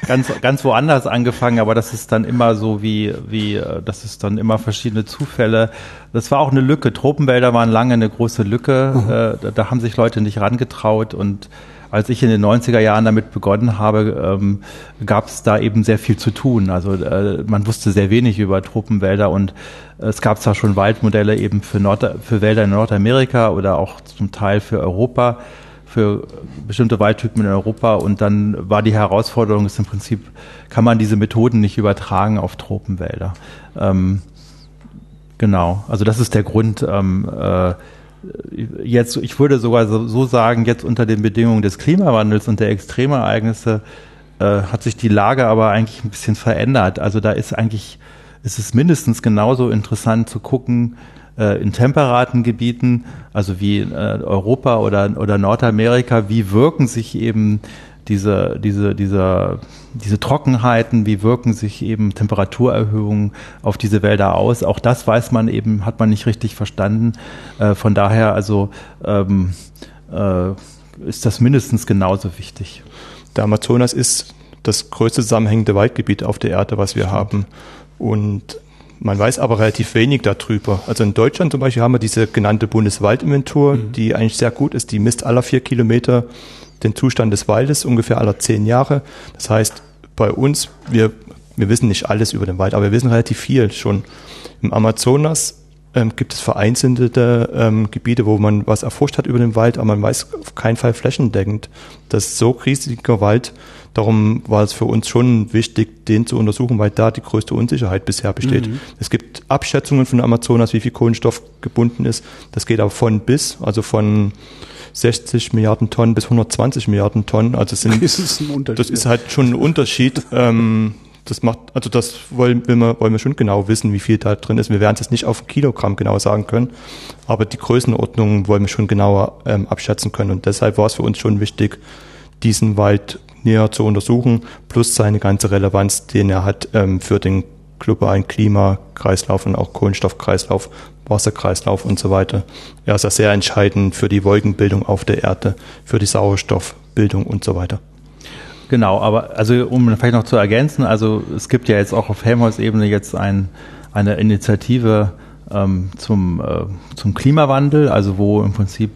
ganz, ganz woanders angefangen, aber das ist dann immer so wie, wie, das ist dann immer verschiedene Zufälle. Das war auch eine Lücke. Tropenwälder waren lange eine große Lücke. Mhm. Äh, da, da, haben sich Leute nicht rangetraut und als ich in den 90er Jahren damit begonnen habe, ähm, gab es da eben sehr viel zu tun. Also äh, man wusste sehr wenig über Tropenwälder und es gab zwar schon Waldmodelle eben für, Nord für Wälder in Nordamerika oder auch zum Teil für Europa, für bestimmte Waldtypen in Europa und dann war die Herausforderung, ist im Prinzip, kann man diese Methoden nicht übertragen auf Tropenwälder. Ähm, genau, also das ist der Grund, ähm, äh, jetzt, ich würde sogar so, so, sagen, jetzt unter den Bedingungen des Klimawandels und der Extremereignisse äh, hat sich die Lage aber eigentlich ein bisschen verändert. Also da ist eigentlich, ist es mindestens genauso interessant zu gucken, äh, in temperaten Gebieten, also wie äh, Europa oder, oder Nordamerika, wie wirken sich eben diese, diese, diese, diese Trockenheiten, wie wirken sich eben Temperaturerhöhungen auf diese Wälder aus. Auch das weiß man eben, hat man nicht richtig verstanden. Äh, von daher also ähm, äh, ist das mindestens genauso wichtig. Der Amazonas ist das größte zusammenhängende Waldgebiet auf der Erde, was wir haben. Und man weiß aber relativ wenig darüber. Also in Deutschland zum Beispiel haben wir diese genannte Bundeswaldinventur, mhm. die eigentlich sehr gut ist. Die misst aller vier Kilometer den Zustand des Waldes ungefähr alle zehn Jahre. Das heißt, bei uns, wir, wir wissen nicht alles über den Wald, aber wir wissen relativ viel schon. Im Amazonas ähm, gibt es vereinzelte ähm, Gebiete, wo man was erforscht hat über den Wald, aber man weiß auf keinen Fall flächendeckend. Das ist so riesiger Wald. Darum war es für uns schon wichtig, den zu untersuchen, weil da die größte Unsicherheit bisher besteht. Mhm. Es gibt Abschätzungen von Amazonas, wie viel Kohlenstoff gebunden ist. Das geht aber von bis, also von 60 Milliarden Tonnen bis 120 Milliarden Tonnen. Also sind, das, ist das ist halt schon ein Unterschied. ähm, das macht, also das wollen, wir, wollen wir schon genau wissen, wie viel da drin ist. Wir werden es jetzt nicht auf Kilogramm genau sagen können, aber die Größenordnung wollen wir schon genauer ähm, abschätzen können. Und deshalb war es für uns schon wichtig, diesen Wald näher zu untersuchen, plus seine ganze Relevanz, den er hat ähm, für den globalen Klimakreislauf und auch Kohlenstoffkreislauf, Wasserkreislauf und so weiter. Er ist ja sehr entscheidend für die Wolkenbildung auf der Erde, für die Sauerstoffbildung und so weiter. Genau, aber also um vielleicht noch zu ergänzen, also es gibt ja jetzt auch auf Helmholtz-Ebene jetzt ein, eine Initiative ähm, zum, äh, zum Klimawandel, also wo im Prinzip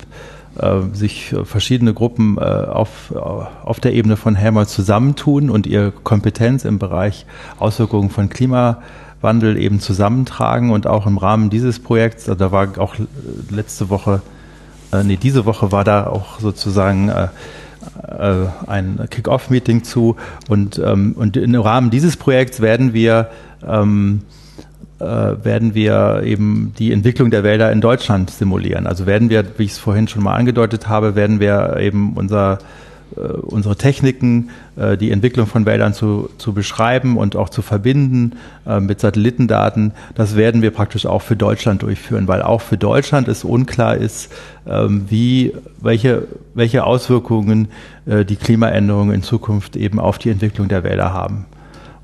sich verschiedene Gruppen äh, auf, auf der Ebene von Helmholtz zusammentun und ihre Kompetenz im Bereich Auswirkungen von Klimawandel eben zusammentragen und auch im Rahmen dieses Projekts, da war auch letzte Woche, äh, nee, diese Woche war da auch sozusagen äh, äh, ein Kick-Off-Meeting zu und, ähm, und im Rahmen dieses Projekts werden wir ähm, äh, werden wir eben die Entwicklung der Wälder in Deutschland simulieren. Also werden wir, wie ich es vorhin schon mal angedeutet habe, werden wir eben unser äh, unsere Techniken, äh, die Entwicklung von Wäldern zu, zu beschreiben und auch zu verbinden äh, mit Satellitendaten, das werden wir praktisch auch für Deutschland durchführen, weil auch für Deutschland es unklar ist, ähm, wie, welche, welche Auswirkungen die Klimaänderungen in Zukunft eben auf die Entwicklung der Wälder haben.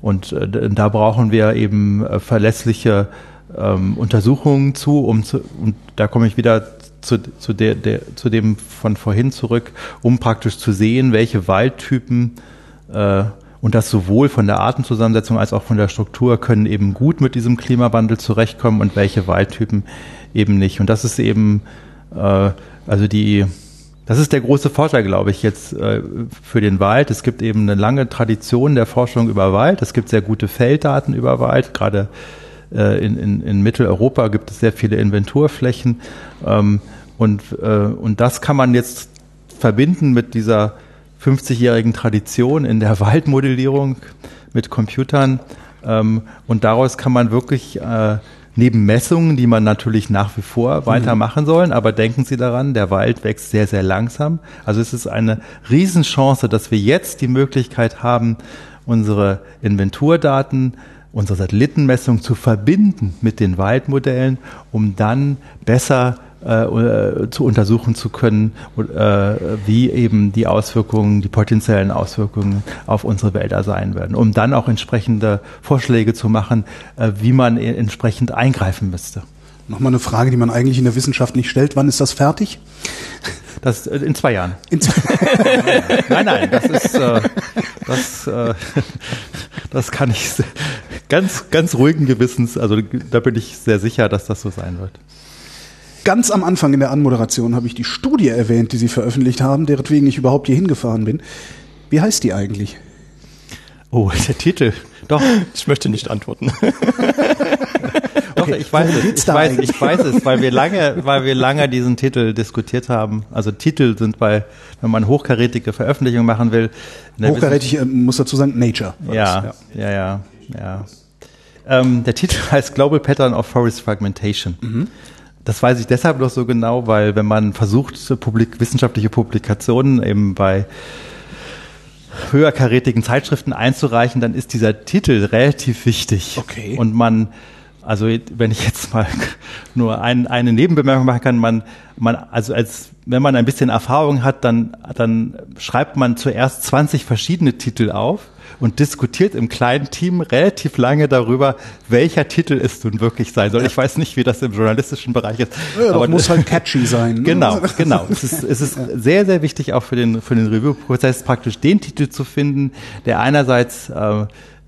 Und da brauchen wir eben verlässliche ähm, Untersuchungen zu, um zu, und da komme ich wieder zu, zu, der, der, zu dem von vorhin zurück, um praktisch zu sehen, welche Waldtypen äh, und das sowohl von der Artenzusammensetzung als auch von der Struktur können eben gut mit diesem Klimawandel zurechtkommen und welche Waldtypen eben nicht. Und das ist eben, äh, also die, das ist der große Vorteil, glaube ich, jetzt äh, für den Wald. Es gibt eben eine lange Tradition der Forschung über Wald. Es gibt sehr gute Felddaten über Wald, gerade äh, in, in, in Mitteleuropa gibt es sehr viele Inventurflächen. Ähm, und, äh, und das kann man jetzt verbinden mit dieser 50-jährigen Tradition in der Waldmodellierung mit Computern. Ähm, und daraus kann man wirklich äh, neben Messungen, die man natürlich nach wie vor weitermachen sollen, aber denken Sie daran, der Wald wächst sehr, sehr langsam. Also es ist eine Riesenchance, dass wir jetzt die Möglichkeit haben, unsere Inventurdaten, unsere Satellitenmessung zu verbinden mit den Waldmodellen, um dann besser äh, zu untersuchen zu können, äh, wie eben die Auswirkungen, die potenziellen Auswirkungen auf unsere Wälder sein werden, um dann auch entsprechende Vorschläge zu machen, äh, wie man entsprechend eingreifen müsste. Nochmal eine Frage, die man eigentlich in der Wissenschaft nicht stellt. Wann ist das fertig? Das äh, in zwei Jahren. In zwei nein, nein, das ist äh, das, äh, das kann ich ganz ganz ruhigen Gewissens. Also da bin ich sehr sicher, dass das so sein wird. Ganz am Anfang in der Anmoderation habe ich die Studie erwähnt, die Sie veröffentlicht haben, deretwegen ich überhaupt hier hingefahren bin. Wie heißt die eigentlich? Oh, der Titel. Doch. Ich möchte nicht antworten. Doch, okay. ich weiß es. Ich weiß, ich weiß es, weil wir lange, weil wir lange diesen Titel diskutiert haben. Also Titel sind bei, wenn man hochkarätige Veröffentlichungen machen will. Hochkarätig äh, muss dazu sagen Nature. Ja, ja, ja, ja, ja. Ähm, der Titel heißt Global Pattern of Forest Fragmentation. Mhm. Das weiß ich deshalb noch so genau, weil wenn man versucht, publik wissenschaftliche Publikationen eben bei höherkarätigen Zeitschriften einzureichen, dann ist dieser Titel relativ wichtig. Okay. Und man, also wenn ich jetzt mal nur ein, eine Nebenbemerkung machen kann, man, man, also als wenn man ein bisschen Erfahrung hat, dann, dann schreibt man zuerst 20 verschiedene Titel auf und diskutiert im kleinen Team relativ lange darüber, welcher Titel es nun wirklich sein soll. Ich weiß nicht, wie das im journalistischen Bereich ist. Ja, aber muss halt catchy sein. Ne? Genau, genau. Es ist, es ist sehr, sehr wichtig auch für den, für den Review-Prozess praktisch den Titel zu finden, der einerseits äh,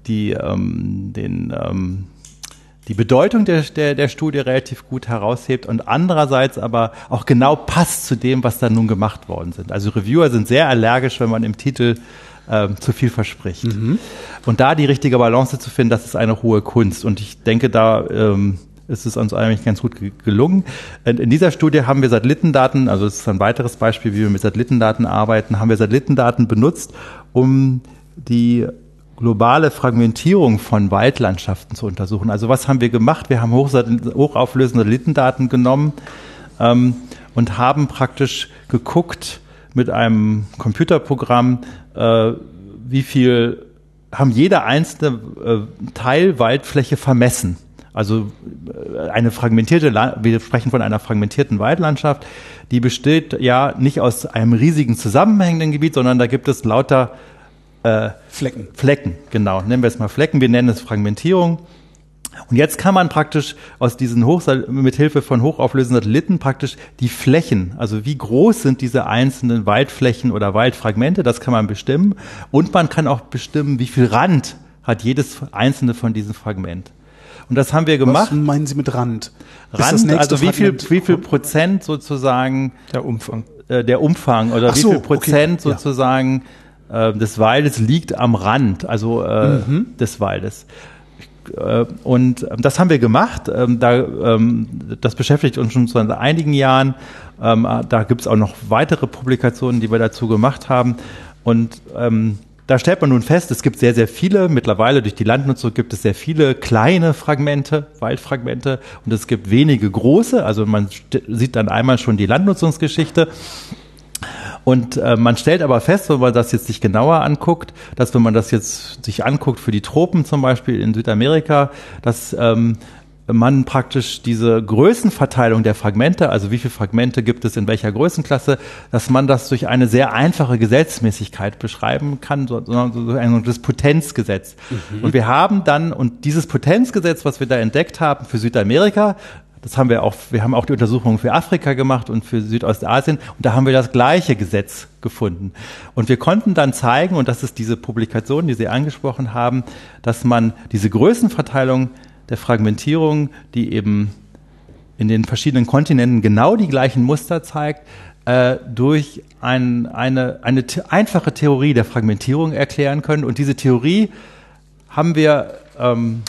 die, ähm, den, ähm, die Bedeutung der, der, der Studie relativ gut heraushebt und andererseits aber auch genau passt zu dem, was da nun gemacht worden sind. Also Reviewer sind sehr allergisch, wenn man im Titel ähm, zu viel verspricht. Mhm. Und da die richtige Balance zu finden, das ist eine hohe Kunst. Und ich denke, da ähm, ist es uns eigentlich ganz gut gelungen. In dieser Studie haben wir Satellitendaten, also es ist ein weiteres Beispiel, wie wir mit Satellitendaten arbeiten, haben wir Satellitendaten benutzt, um die globale Fragmentierung von Waldlandschaften zu untersuchen. Also was haben wir gemacht? Wir haben hochauflösende Satellitendaten genommen ähm, und haben praktisch geguckt mit einem Computerprogramm, äh, wie viel haben jeder einzelne äh, Teil Waldfläche vermessen. Also äh, eine fragmentierte, wir sprechen von einer fragmentierten Waldlandschaft, die besteht ja nicht aus einem riesigen zusammenhängenden Gebiet, sondern da gibt es lauter äh, Flecken. Flecken, genau. Nennen wir es mal Flecken. Wir nennen es Fragmentierung. Und jetzt kann man praktisch aus diesen Hoch mit Hilfe von hochauflösenden Satelliten praktisch die Flächen, also wie groß sind diese einzelnen Waldflächen oder Waldfragmente, das kann man bestimmen. Und man kann auch bestimmen, wie viel Rand hat jedes einzelne von diesen Fragment. Und das haben wir gemacht. Was meinen Sie mit Rand? Rand, also wie viel, wie viel Prozent sozusagen der Umfang, äh, der Umfang oder Ach wie viel Prozent okay. sozusagen ja. Äh, des Waldes liegt am Rand, also äh, mhm. des Waldes. Äh, und ähm, das haben wir gemacht. Ähm, da, ähm, das beschäftigt uns schon seit einigen Jahren. Da gibt es auch noch weitere Publikationen, die wir dazu gemacht haben. Und da stellt man nun fest, es gibt sehr, sehr viele, mittlerweile durch die Landnutzung gibt es sehr viele kleine Fragmente, Waldfragmente und es gibt wenige große. Also man sieht dann einmal schon die Landnutzungsgeschichte und äh, man stellt aber fest, wenn man das jetzt sich genauer anguckt, dass wenn man das jetzt sich anguckt für die Tropen zum Beispiel in Südamerika, dass ähm, man praktisch diese Größenverteilung der Fragmente, also wie viele Fragmente gibt es in welcher Größenklasse, dass man das durch eine sehr einfache Gesetzmäßigkeit beschreiben kann, sondern so ein das Potenzgesetz. Mhm. Und wir haben dann, und dieses Potenzgesetz, was wir da entdeckt haben für Südamerika, das haben wir auch, wir haben auch die Untersuchungen für Afrika gemacht und für Südostasien und da haben wir das gleiche Gesetz gefunden. Und wir konnten dann zeigen, und das ist diese Publikation, die Sie angesprochen haben, dass man diese Größenverteilung der Fragmentierung, die eben in den verschiedenen Kontinenten genau die gleichen Muster zeigt, äh, durch ein, eine, eine einfache Theorie der Fragmentierung erklären können. Und diese Theorie haben wir ähm,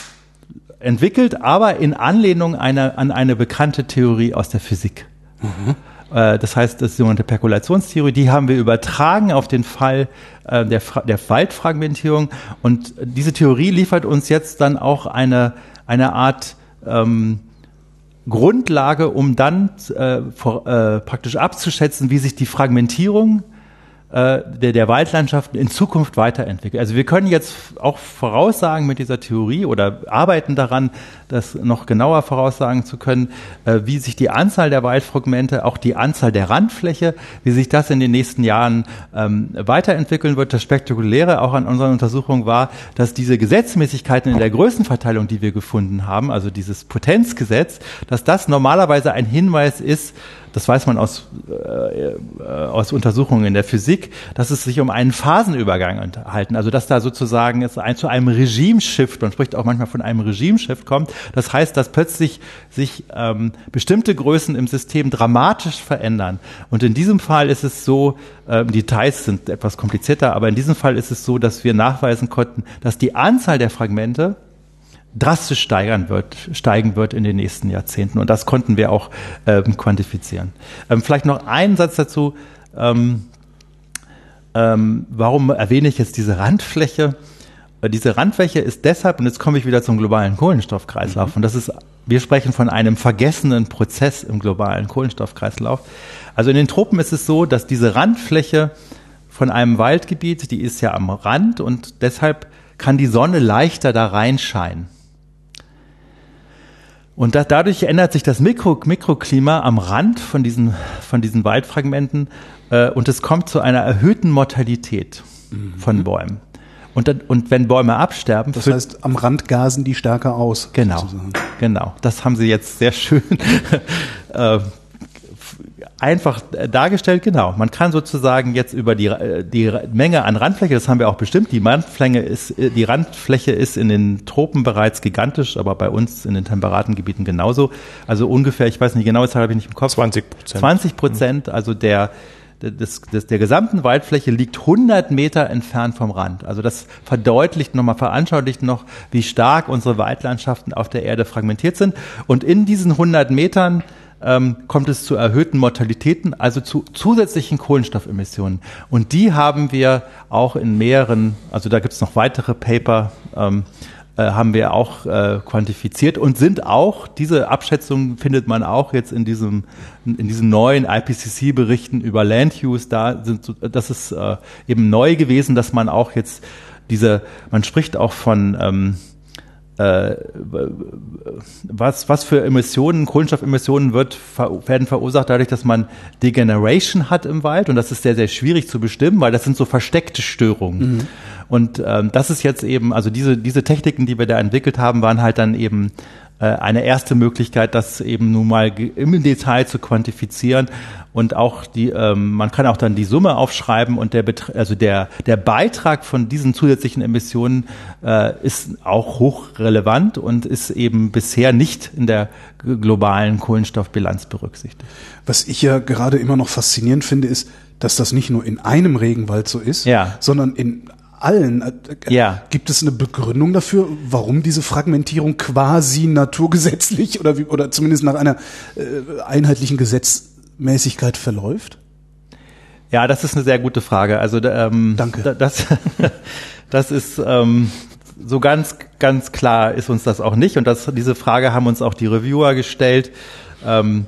entwickelt, aber in Anlehnung einer, an eine bekannte Theorie aus der Physik. Mhm. Äh, das heißt, das ist die sogenannte Perkulationstheorie, die haben wir übertragen auf den Fall äh, der, der Waldfragmentierung. Und diese Theorie liefert uns jetzt dann auch eine, eine Art ähm, Grundlage, um dann äh, vor, äh, praktisch abzuschätzen, wie sich die Fragmentierung äh, der, der Waldlandschaften in Zukunft weiterentwickelt. Also wir können jetzt auch voraussagen mit dieser Theorie oder arbeiten daran, das noch genauer voraussagen zu können, äh, wie sich die Anzahl der Waldfragmente, auch die Anzahl der Randfläche, wie sich das in den nächsten Jahren ähm, weiterentwickeln wird. Das Spektakuläre auch an unseren Untersuchungen war, dass diese Gesetzmäßigkeiten in der Größenverteilung, die wir gefunden haben, also dieses Potenzgesetz, dass das normalerweise ein Hinweis ist, das weiß man aus, äh, aus Untersuchungen in der Physik, dass es sich um einen Phasenübergang unterhalten. Also dass da sozusagen es ein, zu einem Regimeshift, man spricht auch manchmal von einem Regimeshift kommt. Das heißt, dass plötzlich sich ähm, bestimmte Größen im System dramatisch verändern. Und in diesem Fall ist es so, äh, Details sind etwas komplizierter, aber in diesem Fall ist es so, dass wir nachweisen konnten, dass die Anzahl der Fragmente drastisch steigern wird, steigen wird in den nächsten Jahrzehnten. Und das konnten wir auch ähm, quantifizieren. Ähm, vielleicht noch einen Satz dazu. Ähm, ähm, warum erwähne ich jetzt diese Randfläche? Äh, diese Randfläche ist deshalb, und jetzt komme ich wieder zum globalen Kohlenstoffkreislauf, mhm. und das ist, wir sprechen von einem vergessenen Prozess im globalen Kohlenstoffkreislauf. Also in den Tropen ist es so, dass diese Randfläche von einem Waldgebiet, die ist ja am Rand und deshalb kann die Sonne leichter da reinscheinen. Und da, dadurch ändert sich das Mikro, Mikroklima am Rand von diesen, von diesen Waldfragmenten äh, und es kommt zu einer erhöhten Mortalität mhm. von Bäumen. Und, dann, und wenn Bäume absterben. Das heißt, am Rand gasen die stärker aus. Genau. Sozusagen. Genau. Das haben Sie jetzt sehr schön äh, einfach dargestellt, genau. Man kann sozusagen jetzt über die, die Menge an Randfläche, das haben wir auch bestimmt, die Randfläche ist, die Randfläche ist in den Tropen bereits gigantisch, aber bei uns in den temperaten Gebieten genauso. Also ungefähr, ich weiß nicht genau, das habe ich nicht im Kopf. 20 Prozent. 20 Prozent, also der, des, des, der gesamten Waldfläche liegt 100 Meter entfernt vom Rand. Also das verdeutlicht nochmal, veranschaulicht noch, wie stark unsere Waldlandschaften auf der Erde fragmentiert sind. Und in diesen 100 Metern ähm, kommt es zu erhöhten Mortalitäten, also zu zusätzlichen Kohlenstoffemissionen. Und die haben wir auch in mehreren, also da gibt es noch weitere Paper, ähm, äh, haben wir auch äh, quantifiziert und sind auch, diese Abschätzungen findet man auch jetzt in diesem, in diesen neuen IPCC-Berichten über Land Use, da sind, das ist äh, eben neu gewesen, dass man auch jetzt diese, man spricht auch von, ähm, äh, was, was für Emissionen, Kohlenstoffemissionen wird, werden verursacht dadurch, dass man Degeneration hat im Wald und das ist sehr, sehr schwierig zu bestimmen, weil das sind so versteckte Störungen. Mhm. Und ähm, das ist jetzt eben, also diese, diese Techniken, die wir da entwickelt haben, waren halt dann eben eine erste Möglichkeit, das eben nun mal im Detail zu quantifizieren und auch die, ähm, man kann auch dann die Summe aufschreiben und der, also der, der Beitrag von diesen zusätzlichen Emissionen äh, ist auch hochrelevant und ist eben bisher nicht in der globalen Kohlenstoffbilanz berücksichtigt. Was ich ja gerade immer noch faszinierend finde, ist, dass das nicht nur in einem Regenwald so ist, ja. sondern in allen. Äh, ja. Gibt es eine Begründung dafür, warum diese Fragmentierung quasi naturgesetzlich oder, wie, oder zumindest nach einer äh, einheitlichen Gesetzmäßigkeit verläuft? Ja, das ist eine sehr gute Frage. Also ähm, Danke. Das, das ist ähm, so ganz, ganz klar ist uns das auch nicht. Und das, diese Frage haben uns auch die Reviewer gestellt. Ähm,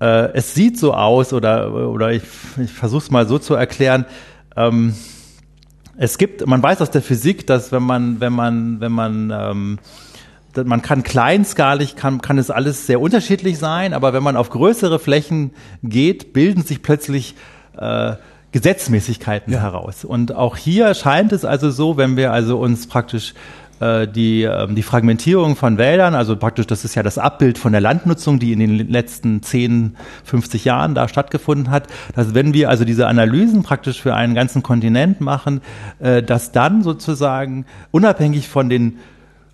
äh, es sieht so aus, oder, oder ich, ich versuche es mal so zu erklären. Ähm, es gibt, man weiß aus der Physik, dass wenn man, wenn man, wenn man ähm, man kann kleinskalig, kann, kann es alles sehr unterschiedlich sein, aber wenn man auf größere Flächen geht, bilden sich plötzlich äh, Gesetzmäßigkeiten ja. heraus. Und auch hier scheint es also so, wenn wir also uns praktisch äh, die, ähm, die Fragmentierung von Wäldern, also praktisch das ist ja das Abbild von der Landnutzung, die in den letzten 10, 50 Jahren da stattgefunden hat, dass wenn wir also diese Analysen praktisch für einen ganzen Kontinent machen, äh, dass dann sozusagen unabhängig von den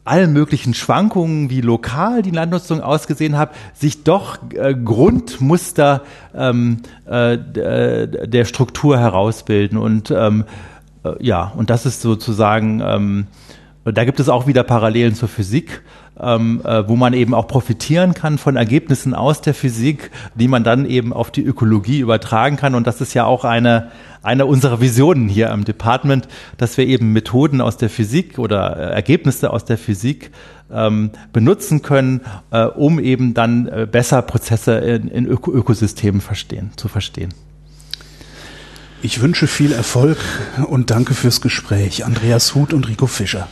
allen möglichen Schwankungen, wie lokal die Landnutzung ausgesehen hat, sich doch äh, Grundmuster ähm, äh, der Struktur herausbilden. Und ähm, äh, ja, und das ist sozusagen ähm, da gibt es auch wieder Parallelen zur Physik, ähm, äh, wo man eben auch profitieren kann von Ergebnissen aus der Physik, die man dann eben auf die Ökologie übertragen kann. Und das ist ja auch eine, eine unserer Visionen hier im Department, dass wir eben Methoden aus der Physik oder äh, Ergebnisse aus der Physik ähm, benutzen können, äh, um eben dann äh, besser Prozesse in, in Öko Ökosystemen verstehen, zu verstehen. Ich wünsche viel Erfolg und danke fürs Gespräch. Andreas Huth und Rico Fischer.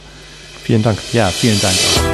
Vielen Dank. Ja, vielen Dank.